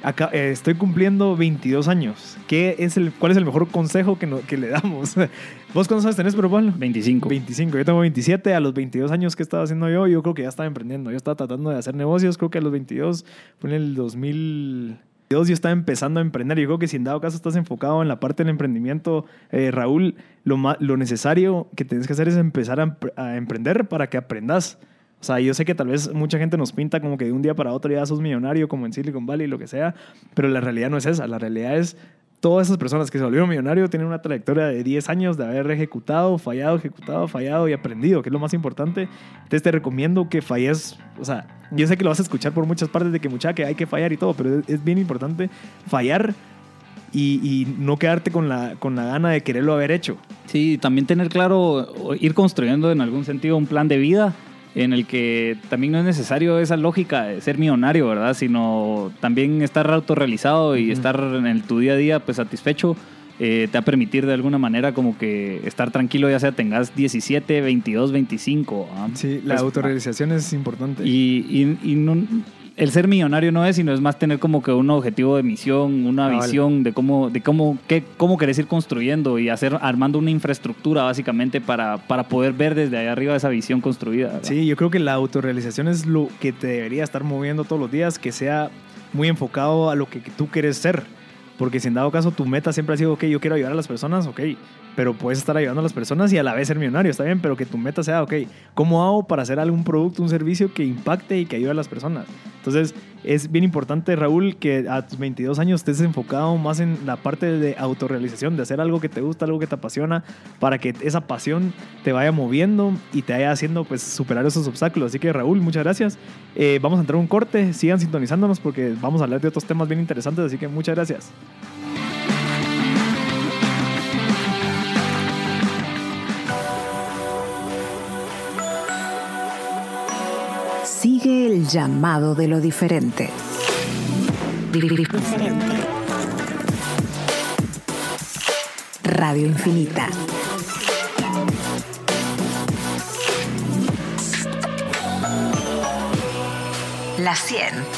Acá, eh, estoy cumpliendo 22 años. ¿Qué es el, ¿Cuál es el mejor consejo que, no- que le damos? ¿Vos cuántos años tenés, pero Pablo? 25. 25. Yo tengo 27. A los 22 años que estaba haciendo yo, yo creo que ya estaba emprendiendo. Yo estaba tratando de hacer negocios. Creo que a los 22 fue en el 2000... yo estaba empezando a emprender. Yo creo que si en dado caso estás enfocado en la parte del emprendimiento, eh, Raúl, lo, lo necesario que tienes que hacer es empezar a, a emprender para que aprendas. O sea, yo sé que tal vez mucha gente nos pinta como que de un día para otro ya sos millonario, como en Silicon Valley, lo que sea, pero la realidad no es esa. La realidad es todas esas personas que se volvieron millonarios tienen una trayectoria de 10 años de haber ejecutado, fallado, ejecutado, fallado y aprendido, que es lo más importante. Entonces te recomiendo que falles, o sea, yo sé que lo vas a escuchar por muchas partes de que mucha que hay que fallar y todo, pero es, bien importante fallar y, no quedarte con la, con la gana de quererlo haber hecho. Sí, también tener claro, ir construyendo en algún sentido un plan de vida en el que también no es necesario esa lógica de ser millonario, ¿verdad? Sino también estar autorrealizado y estar en el, tu día a día pues satisfecho eh, te va a permitir de alguna manera como que estar tranquilo, ya sea tengas 17, 22, 25. ¿ah? Sí, la Pues, autorrealización es importante. y, y- y no- el ser millonario no es, sino es más tener como que un objetivo de misión, una Cabal. visión de cómo, de cómo, qué, cómo querés ir construyendo y hacer, armando una infraestructura básicamente para, para poder ver desde ahí arriba esa visión construida. ¿verdad? Sí, yo creo que la autorrealización es lo que te debería estar moviendo todos los días, que sea muy enfocado a lo que tú quieres ser. Porque si en dado caso tu meta siempre ha sido, ok, yo quiero ayudar a las personas, ok, pero puedes estar ayudando a las personas y a la vez ser millonario, está bien, pero que tu meta sea, ok, ¿cómo hago para hacer algún producto, un servicio que impacte y que ayude a las personas? Entonces, es bien importante, Raúl, que a tus 22 años estés enfocado más en la parte de autorrealización, de hacer algo que te gusta, algo que te apasiona, para que esa pasión te vaya moviendo y te vaya haciendo pues superar esos obstáculos. Así que Raúl, muchas gracias. Eh, vamos a entrar a un corte, sigan sintonizándonos porque vamos a hablar de otros temas bien interesantes, así que muchas gracias. El llamado de lo diferente. Radio Infinita. La 100.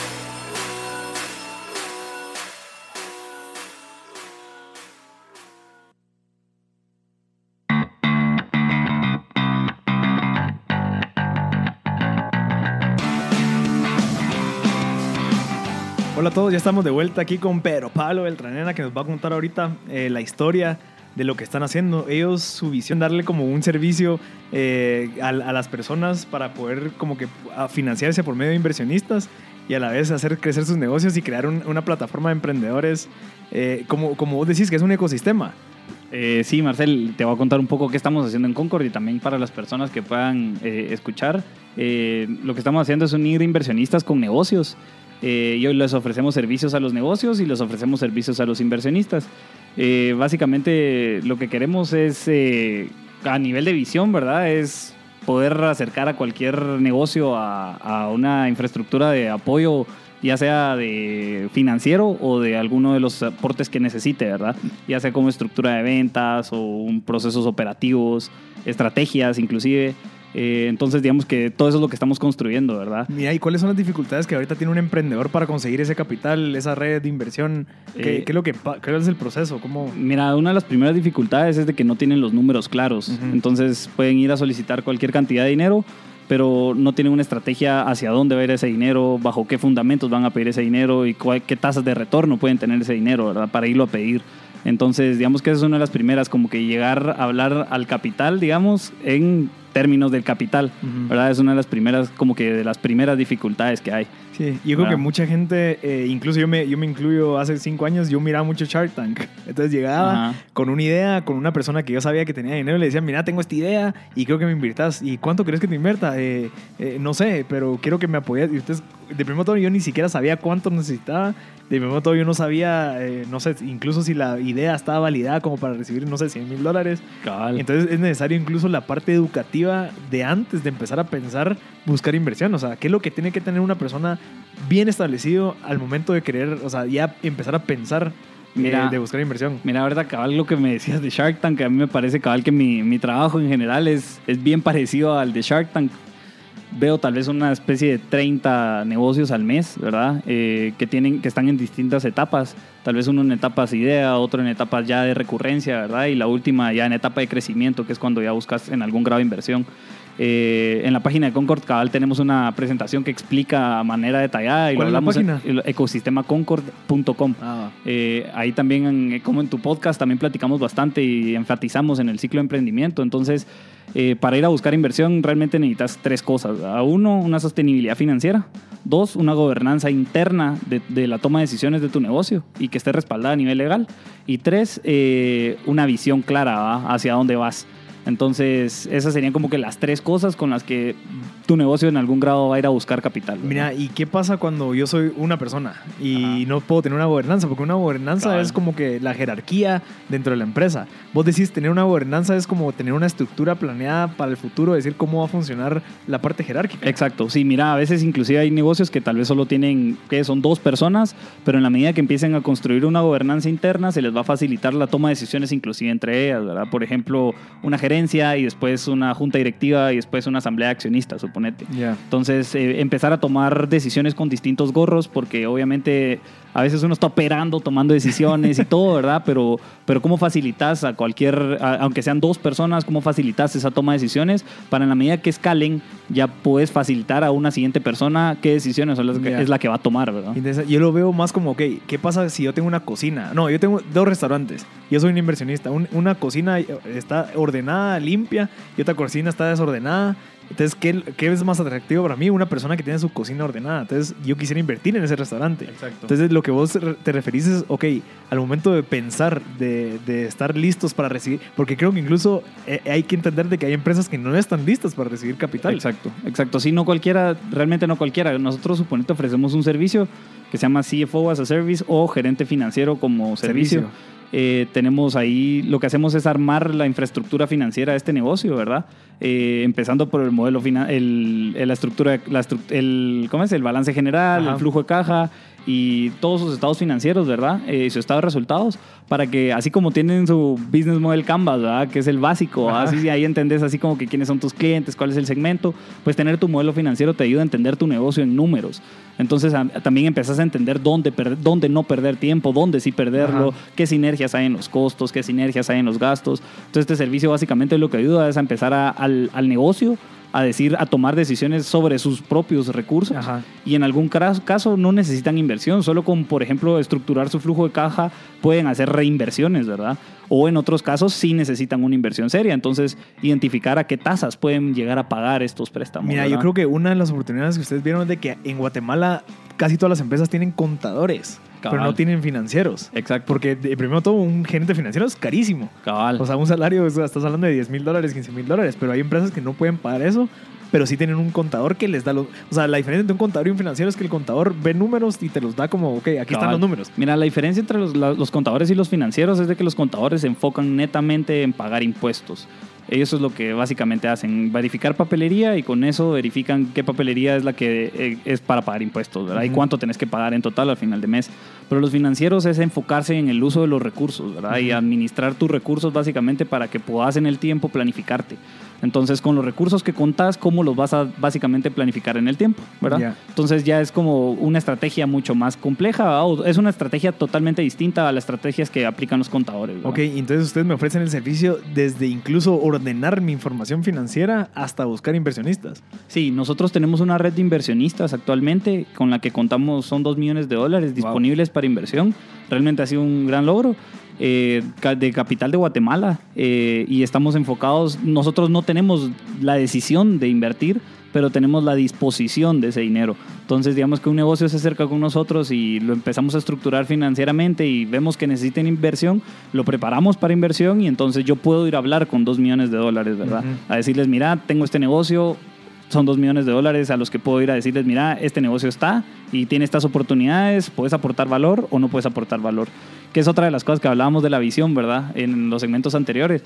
Hola a todos, ya estamos de vuelta aquí con Pedro Pablo Beltranena que nos va a contar ahorita eh, la historia de lo que están haciendo. Ellos, su visión, darle como un servicio eh, a, las personas para poder como que financiarse por medio de inversionistas y a la vez hacer crecer sus negocios y crear un- una plataforma de emprendedores, eh, como, como vos decís, que es un ecosistema. Sí, Marcel, te voy a contar un poco qué estamos haciendo en Concord y también para las personas que puedan escuchar. Lo que estamos haciendo es unir inversionistas con negocios. Eh, y hoy les ofrecemos servicios a los negocios y les ofrecemos servicios a los inversionistas. Eh, básicamente lo que queremos es, eh, a nivel de visión, ¿verdad? Es poder acercar a cualquier negocio a, una infraestructura de apoyo, ya sea de financiero o de alguno de los aportes que necesite, ¿verdad? Ya sea como estructura de ventas o un procesos operativos, estrategias inclusive. Eh, entonces digamos que todo eso es lo que estamos construyendo, ¿verdad? Mira, ¿y cuáles son las dificultades que ahorita tiene un emprendedor para conseguir ese capital, esa red de inversión? ¿Qué, Eh, qué es lo que qué es el proceso? ¿Cómo? Mira, una de las primeras dificultades es de que no tienen los números claros. Entonces pueden ir a solicitar cualquier cantidad de dinero, pero no tienen una estrategia hacia dónde va a ir ese dinero, bajo qué fundamentos van a pedir ese dinero y cuál- qué tasas de retorno pueden tener ese dinero, ¿verdad? Para irlo a pedir. Entonces, digamos que esa es una de las primeras, como que llegar a hablar al capital, digamos, en términos del capital, Ujú. ¿verdad? Es una de las primeras, como que de las primeras dificultades que hay. Sí, yo creo que mucha gente, eh, incluso yo me, yo me incluyo hace cinco años, yo miraba mucho Shark Tank. Entonces llegaba Ajá. con una idea, con una persona que yo sabía que tenía dinero y le decía, mira, tengo esta idea y creo que me invirtas. ¿Y cuánto crees que te invierta? Eh, eh, no sé, pero quiero que me apoyes. Y ustedes, de primero todo, yo ni siquiera sabía cuánto necesitaba. De primero todo, yo no sabía, eh, no sé, incluso si la idea estaba validada como para recibir, no sé, 100 mil dólares. Entonces es necesario incluso la parte educativa de antes de empezar a pensar buscar inversión. O sea, ¿qué es lo que tiene que tener una persona bien establecido al momento de querer, o sea, ya empezar a pensar eh, Mira. de buscar inversión? Mira, ahorita cabal lo que me decías de Shark Tank, a mí me parece cabal que mi, mi trabajo en general es, es bien parecido al de Shark Tank. Veo tal vez una especie de 30 negocios al mes, ¿verdad? Eh, que, tienen, que están en distintas etapas. Tal vez uno en etapas idea, otro en etapas ya de recurrencia, ¿verdad? Y la última ya en etapa de crecimiento, que es cuando ya buscas en algún grado de inversión. Eh, en la página de Concord Cabal tenemos una presentación que explica de manera detallada y ¿Cuál lo es la hablamos en página? el ecosistemaconcord.com. Ah, Eh, ahí también, en- como en tu podcast, también platicamos bastante y enfatizamos en el ciclo de emprendimiento. Entonces, eh, para ir a buscar inversión, realmente necesitas tres cosas. A uno, una sostenibilidad financiera. Dos, una gobernanza interna de, de la toma de decisiones de tu negocio y que esté respaldada a nivel legal. Y tres, eh, una visión clara ¿va? hacia dónde vas. Entonces, esas serían como que las tres cosas con las que tu negocio en algún grado va a ir a buscar capital. ¿verdad? Mira, ¿y qué pasa cuando yo soy una persona y no puedo tener una gobernanza? Porque una gobernanza Cabal. es como que la jerarquía dentro de la empresa. Vos decís tener una gobernanza es como tener una estructura planeada para el futuro, decir cómo va a funcionar la parte jerárquica. Exacto, sí, mira, a veces inclusive hay negocios que tal vez solo tienen, que son dos personas, pero en la medida que empiecen a construir una gobernanza interna, se les va a facilitar la toma de decisiones inclusive entre ellas, ¿verdad? Por ejemplo, una gerencia y después una junta directiva y después una asamblea de accionistas, suponete. Ya. Entonces, eh, empezar a tomar decisiones con distintos gorros, porque obviamente a veces uno está operando, tomando decisiones y todo, ¿verdad? Pero, pero ¿cómo facilitas a cualquier, a- aunque sean dos personas, cómo facilitas esa toma de decisiones para en la medida que escalen, ya puedes facilitar a una siguiente persona qué decisiones son las que- Ya. es la que va a tomar, ¿verdad? Yo lo veo más como, ok, ¿qué pasa si yo tengo una cocina? No, yo tengo dos restaurantes. Yo soy un inversionista. Un- una cocina está ordenada, limpia, y otra cocina está desordenada. Entonces, ¿qué, ¿qué es más atractivo para mí? Una persona que tiene su cocina ordenada. Entonces, yo quisiera invertir en ese restaurante. Exacto. Entonces, lo que vos te referís es, ok, al momento de pensar, de, de estar listos para recibir, porque creo que incluso eh, hay que entender de que hay empresas que no están listas para recibir capital. Exacto, exacto. Sí, no cualquiera, realmente no cualquiera. Nosotros, suponete, ofrecemos un servicio que se llama CFO as a Service o gerente financiero como servicio. Servicio. Eh, tenemos ahí, lo que hacemos es armar la infraestructura financiera de este negocio, ¿verdad? Eh, empezando por el modelo, el, el- la estructura, la el, ¿cómo es? El balance general, Ajá. el flujo de caja y todos sus estados financieros, ¿verdad? Eh, y su estado de resultados, para que así como tienen su business model Canvas, ¿verdad? Que es el básico, así ahí entendés así como que quiénes son tus clientes, cuál es el segmento, pues tener tu modelo financiero te ayuda a entender tu negocio en números. Entonces a- también empezás a entender dónde, per- dónde no perder tiempo, dónde sí perderlo, Ajá. qué sinergias hay en los costos, qué sinergias hay en los gastos. Entonces este servicio básicamente lo que ayuda es a empezar a- al, al negocio a decir, a tomar decisiones sobre sus propios recursos Ajá. y en algún caso no necesitan inversión, solo con, por ejemplo, estructurar su flujo de caja pueden hacer reinversiones, ¿verdad? O en otros casos sí necesitan una inversión seria, entonces identificar a qué tasas pueden llegar a pagar estos préstamos. Mira, yo creo que una de las oportunidades que ustedes vieron es de que en Guatemala casi todas las empresas tienen contadores, pero no tienen financieros. Exacto. Porque de- primero todo, un gerente financiero es carísimo. Cabal. O sea, un salario, estás hablando de 10 mil dólares, 15 mil dólares, pero hay empresas que no pueden pagar eso, pero sí tienen un contador que les da los... O sea, la diferencia entre un contador y un financiero es que el contador ve números y te los da como, ok, aquí están los números. Mira, la diferencia entre los, la- los contadores y los financieros es de que los contadores se enfocan netamente en pagar impuestos. Eso es lo que básicamente hacen, verificar papelería y con eso verifican qué papelería es la que eh, es para pagar impuestos, ¿verdad? Y cuánto tenés que pagar en total al final de mes. Pero los financieros es enfocarse en el uso de los recursos, ¿verdad? Y Ujú. administrar tus recursos básicamente para que puedas en el tiempo planificarte. Entonces, con los recursos que contás, ¿cómo los vas a básicamente planificar en el tiempo, ¿verdad? Ya. Entonces ya es como una estrategia mucho más compleja. O es una estrategia totalmente distinta a las estrategias que aplican los contadores. ¿verdad? Ok, entonces ustedes me ofrecen el servicio desde incluso ordenar mi información financiera hasta buscar inversionistas. Sí, nosotros tenemos una red de inversionistas actualmente con la que contamos, son 2 millones de dólares disponibles para inversión. Realmente ha sido un gran logro. eh, de capital de Guatemala eh, y estamos enfocados, nosotros no tenemos la decisión de invertir, pero tenemos la disposición de ese dinero. Entonces, digamos que un negocio se acerca con nosotros y lo empezamos a estructurar financieramente y vemos que necesitan inversión, lo preparamos para inversión y entonces yo puedo ir a hablar con 2 millones de dólares, ¿verdad? A decirles, mira, tengo este negocio, son 2 millones de dólares a los que puedo ir a decirles, mira, este negocio está y tiene estas oportunidades, puedes aportar valor o no puedes aportar valor. Que es otra de las cosas que hablábamos de la visión, ¿verdad? En los segmentos anteriores.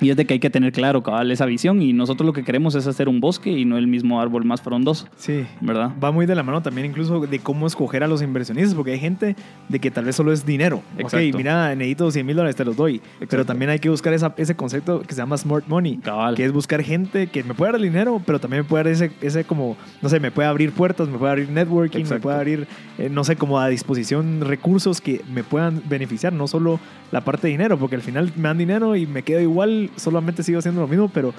Y es de que hay que tener claro, cabal, esa visión. Y nosotros lo que queremos es hacer un bosque y no el mismo árbol más frondoso, Sí. ¿verdad? Va muy de la mano también incluso de cómo escoger a los inversionistas, porque hay gente de que tal vez solo es dinero. Exacto. Ok, mira, necesito 100 mil dólares, te los doy. Pero Exacto. también hay que buscar esa- ese concepto que se llama smart money, Cabal. que es buscar gente que me puede dar el dinero, pero también me puede dar ese, ese como, no sé, me puede abrir puertas, me puede abrir networking, me puede abrir, eh, no sé, como a disposición recursos que me puedan beneficiar, no solo la parte de dinero, porque al final me dan dinero y me quedo igual igual, solamente sigo haciendo lo mismo, pero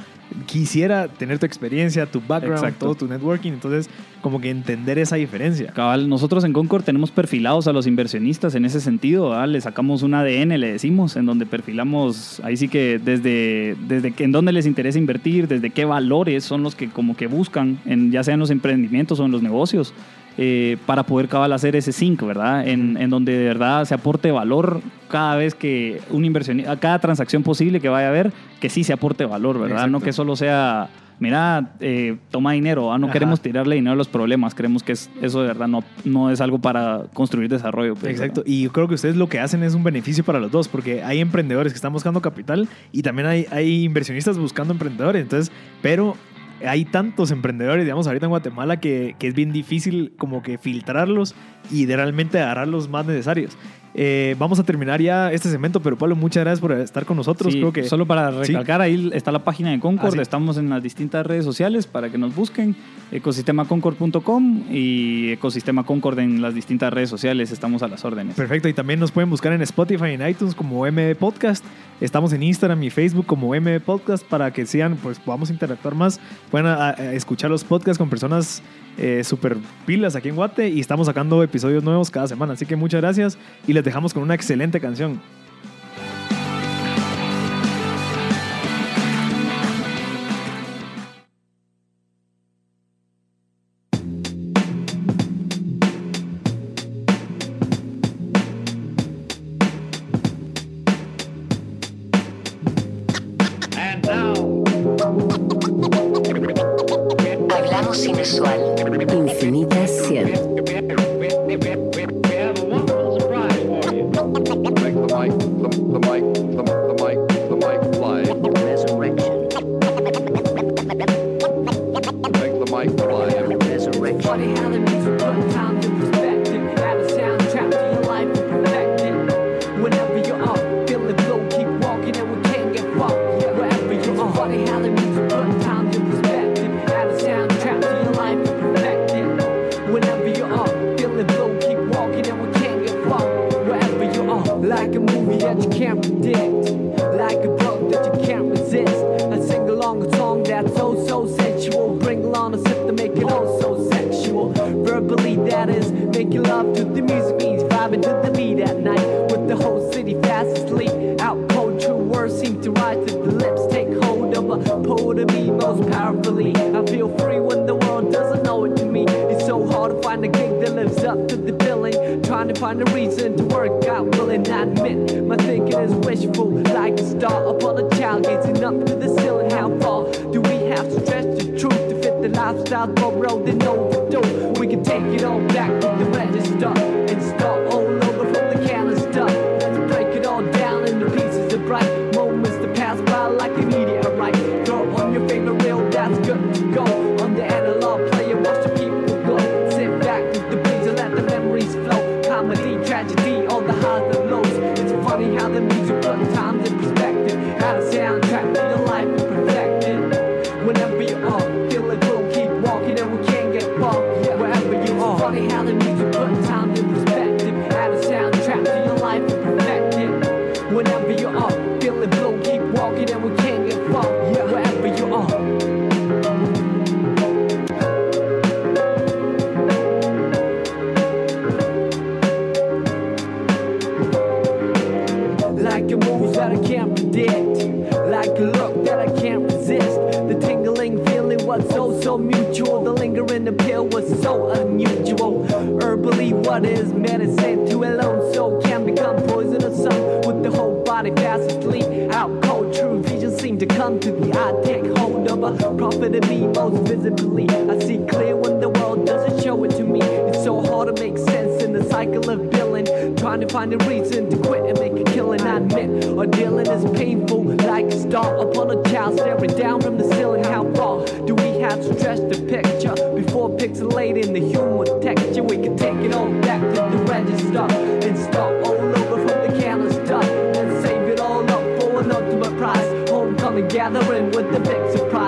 quisiera tener tu experiencia, tu background, Exacto. todo tu networking, entonces como que entender esa diferencia. Cabal, nosotros en Concord tenemos perfilados a los inversionistas en ese sentido, ¿verdad? le sacamos un ADN, le decimos, en donde perfilamos, ahí sí que desde, desde que, en dónde les interesa invertir, desde qué valores son los que como que buscan, en, ya sea en los emprendimientos o en los negocios, eh, para poder cabal hacer ese sync, ¿verdad? En, en donde de verdad se aporte valor cada vez que un inversionista, cada transacción posible que vaya a haber, que sí se aporte valor, ¿verdad? No que solo sea mira, eh, toma dinero, ah, no Ajá. queremos tirarle dinero a los problemas, creemos que es, eso de verdad no, no es algo para construir desarrollo. pues, Exacto, y yo creo que ustedes lo que hacen es un beneficio para los dos, porque hay emprendedores que están buscando capital y también hay, hay inversionistas buscando emprendedores, entonces, pero hay tantos emprendedores, digamos, ahorita en Guatemala que, que es bien difícil como que filtrarlos y de realmente agarrar los más necesarios. Eh, vamos a terminar ya este segmento, pero Pablo, muchas gracias por estar con nosotros. Sí, creo que Solo para Sí. recalcar, ahí está la página de Concord, Ah, estamos en las distintas redes sociales para que nos busquen, ecosistemaconcord.com y ecosistema Concord en las distintas redes sociales, estamos a las órdenes. Perfecto, y también nos pueden buscar en Spotify y en iTunes como MB Podcast. Estamos en Instagram y Facebook como MB Podcast para que sean, pues podamos interactuar más. Pueden a- a escuchar los podcasts con personas eh, super pilas aquí en Guate y estamos sacando episodios nuevos cada semana. Así que muchas gracias y les dejamos con una excelente canción. Hablamos of a me most visibly. I see clear when the world doesn't show it to me. It's so hard to make sense in the cycle of billing. Trying to find a reason to quit and make a killing. I admit, our dealing is painful. Like a star upon a child staring down from the ceiling. How far do we have to stretch the picture before pixelating the human texture? We can take it all back to the register and start all over from the canister and save it all up for an ultimate prize. Homecoming gathering with the big surprise.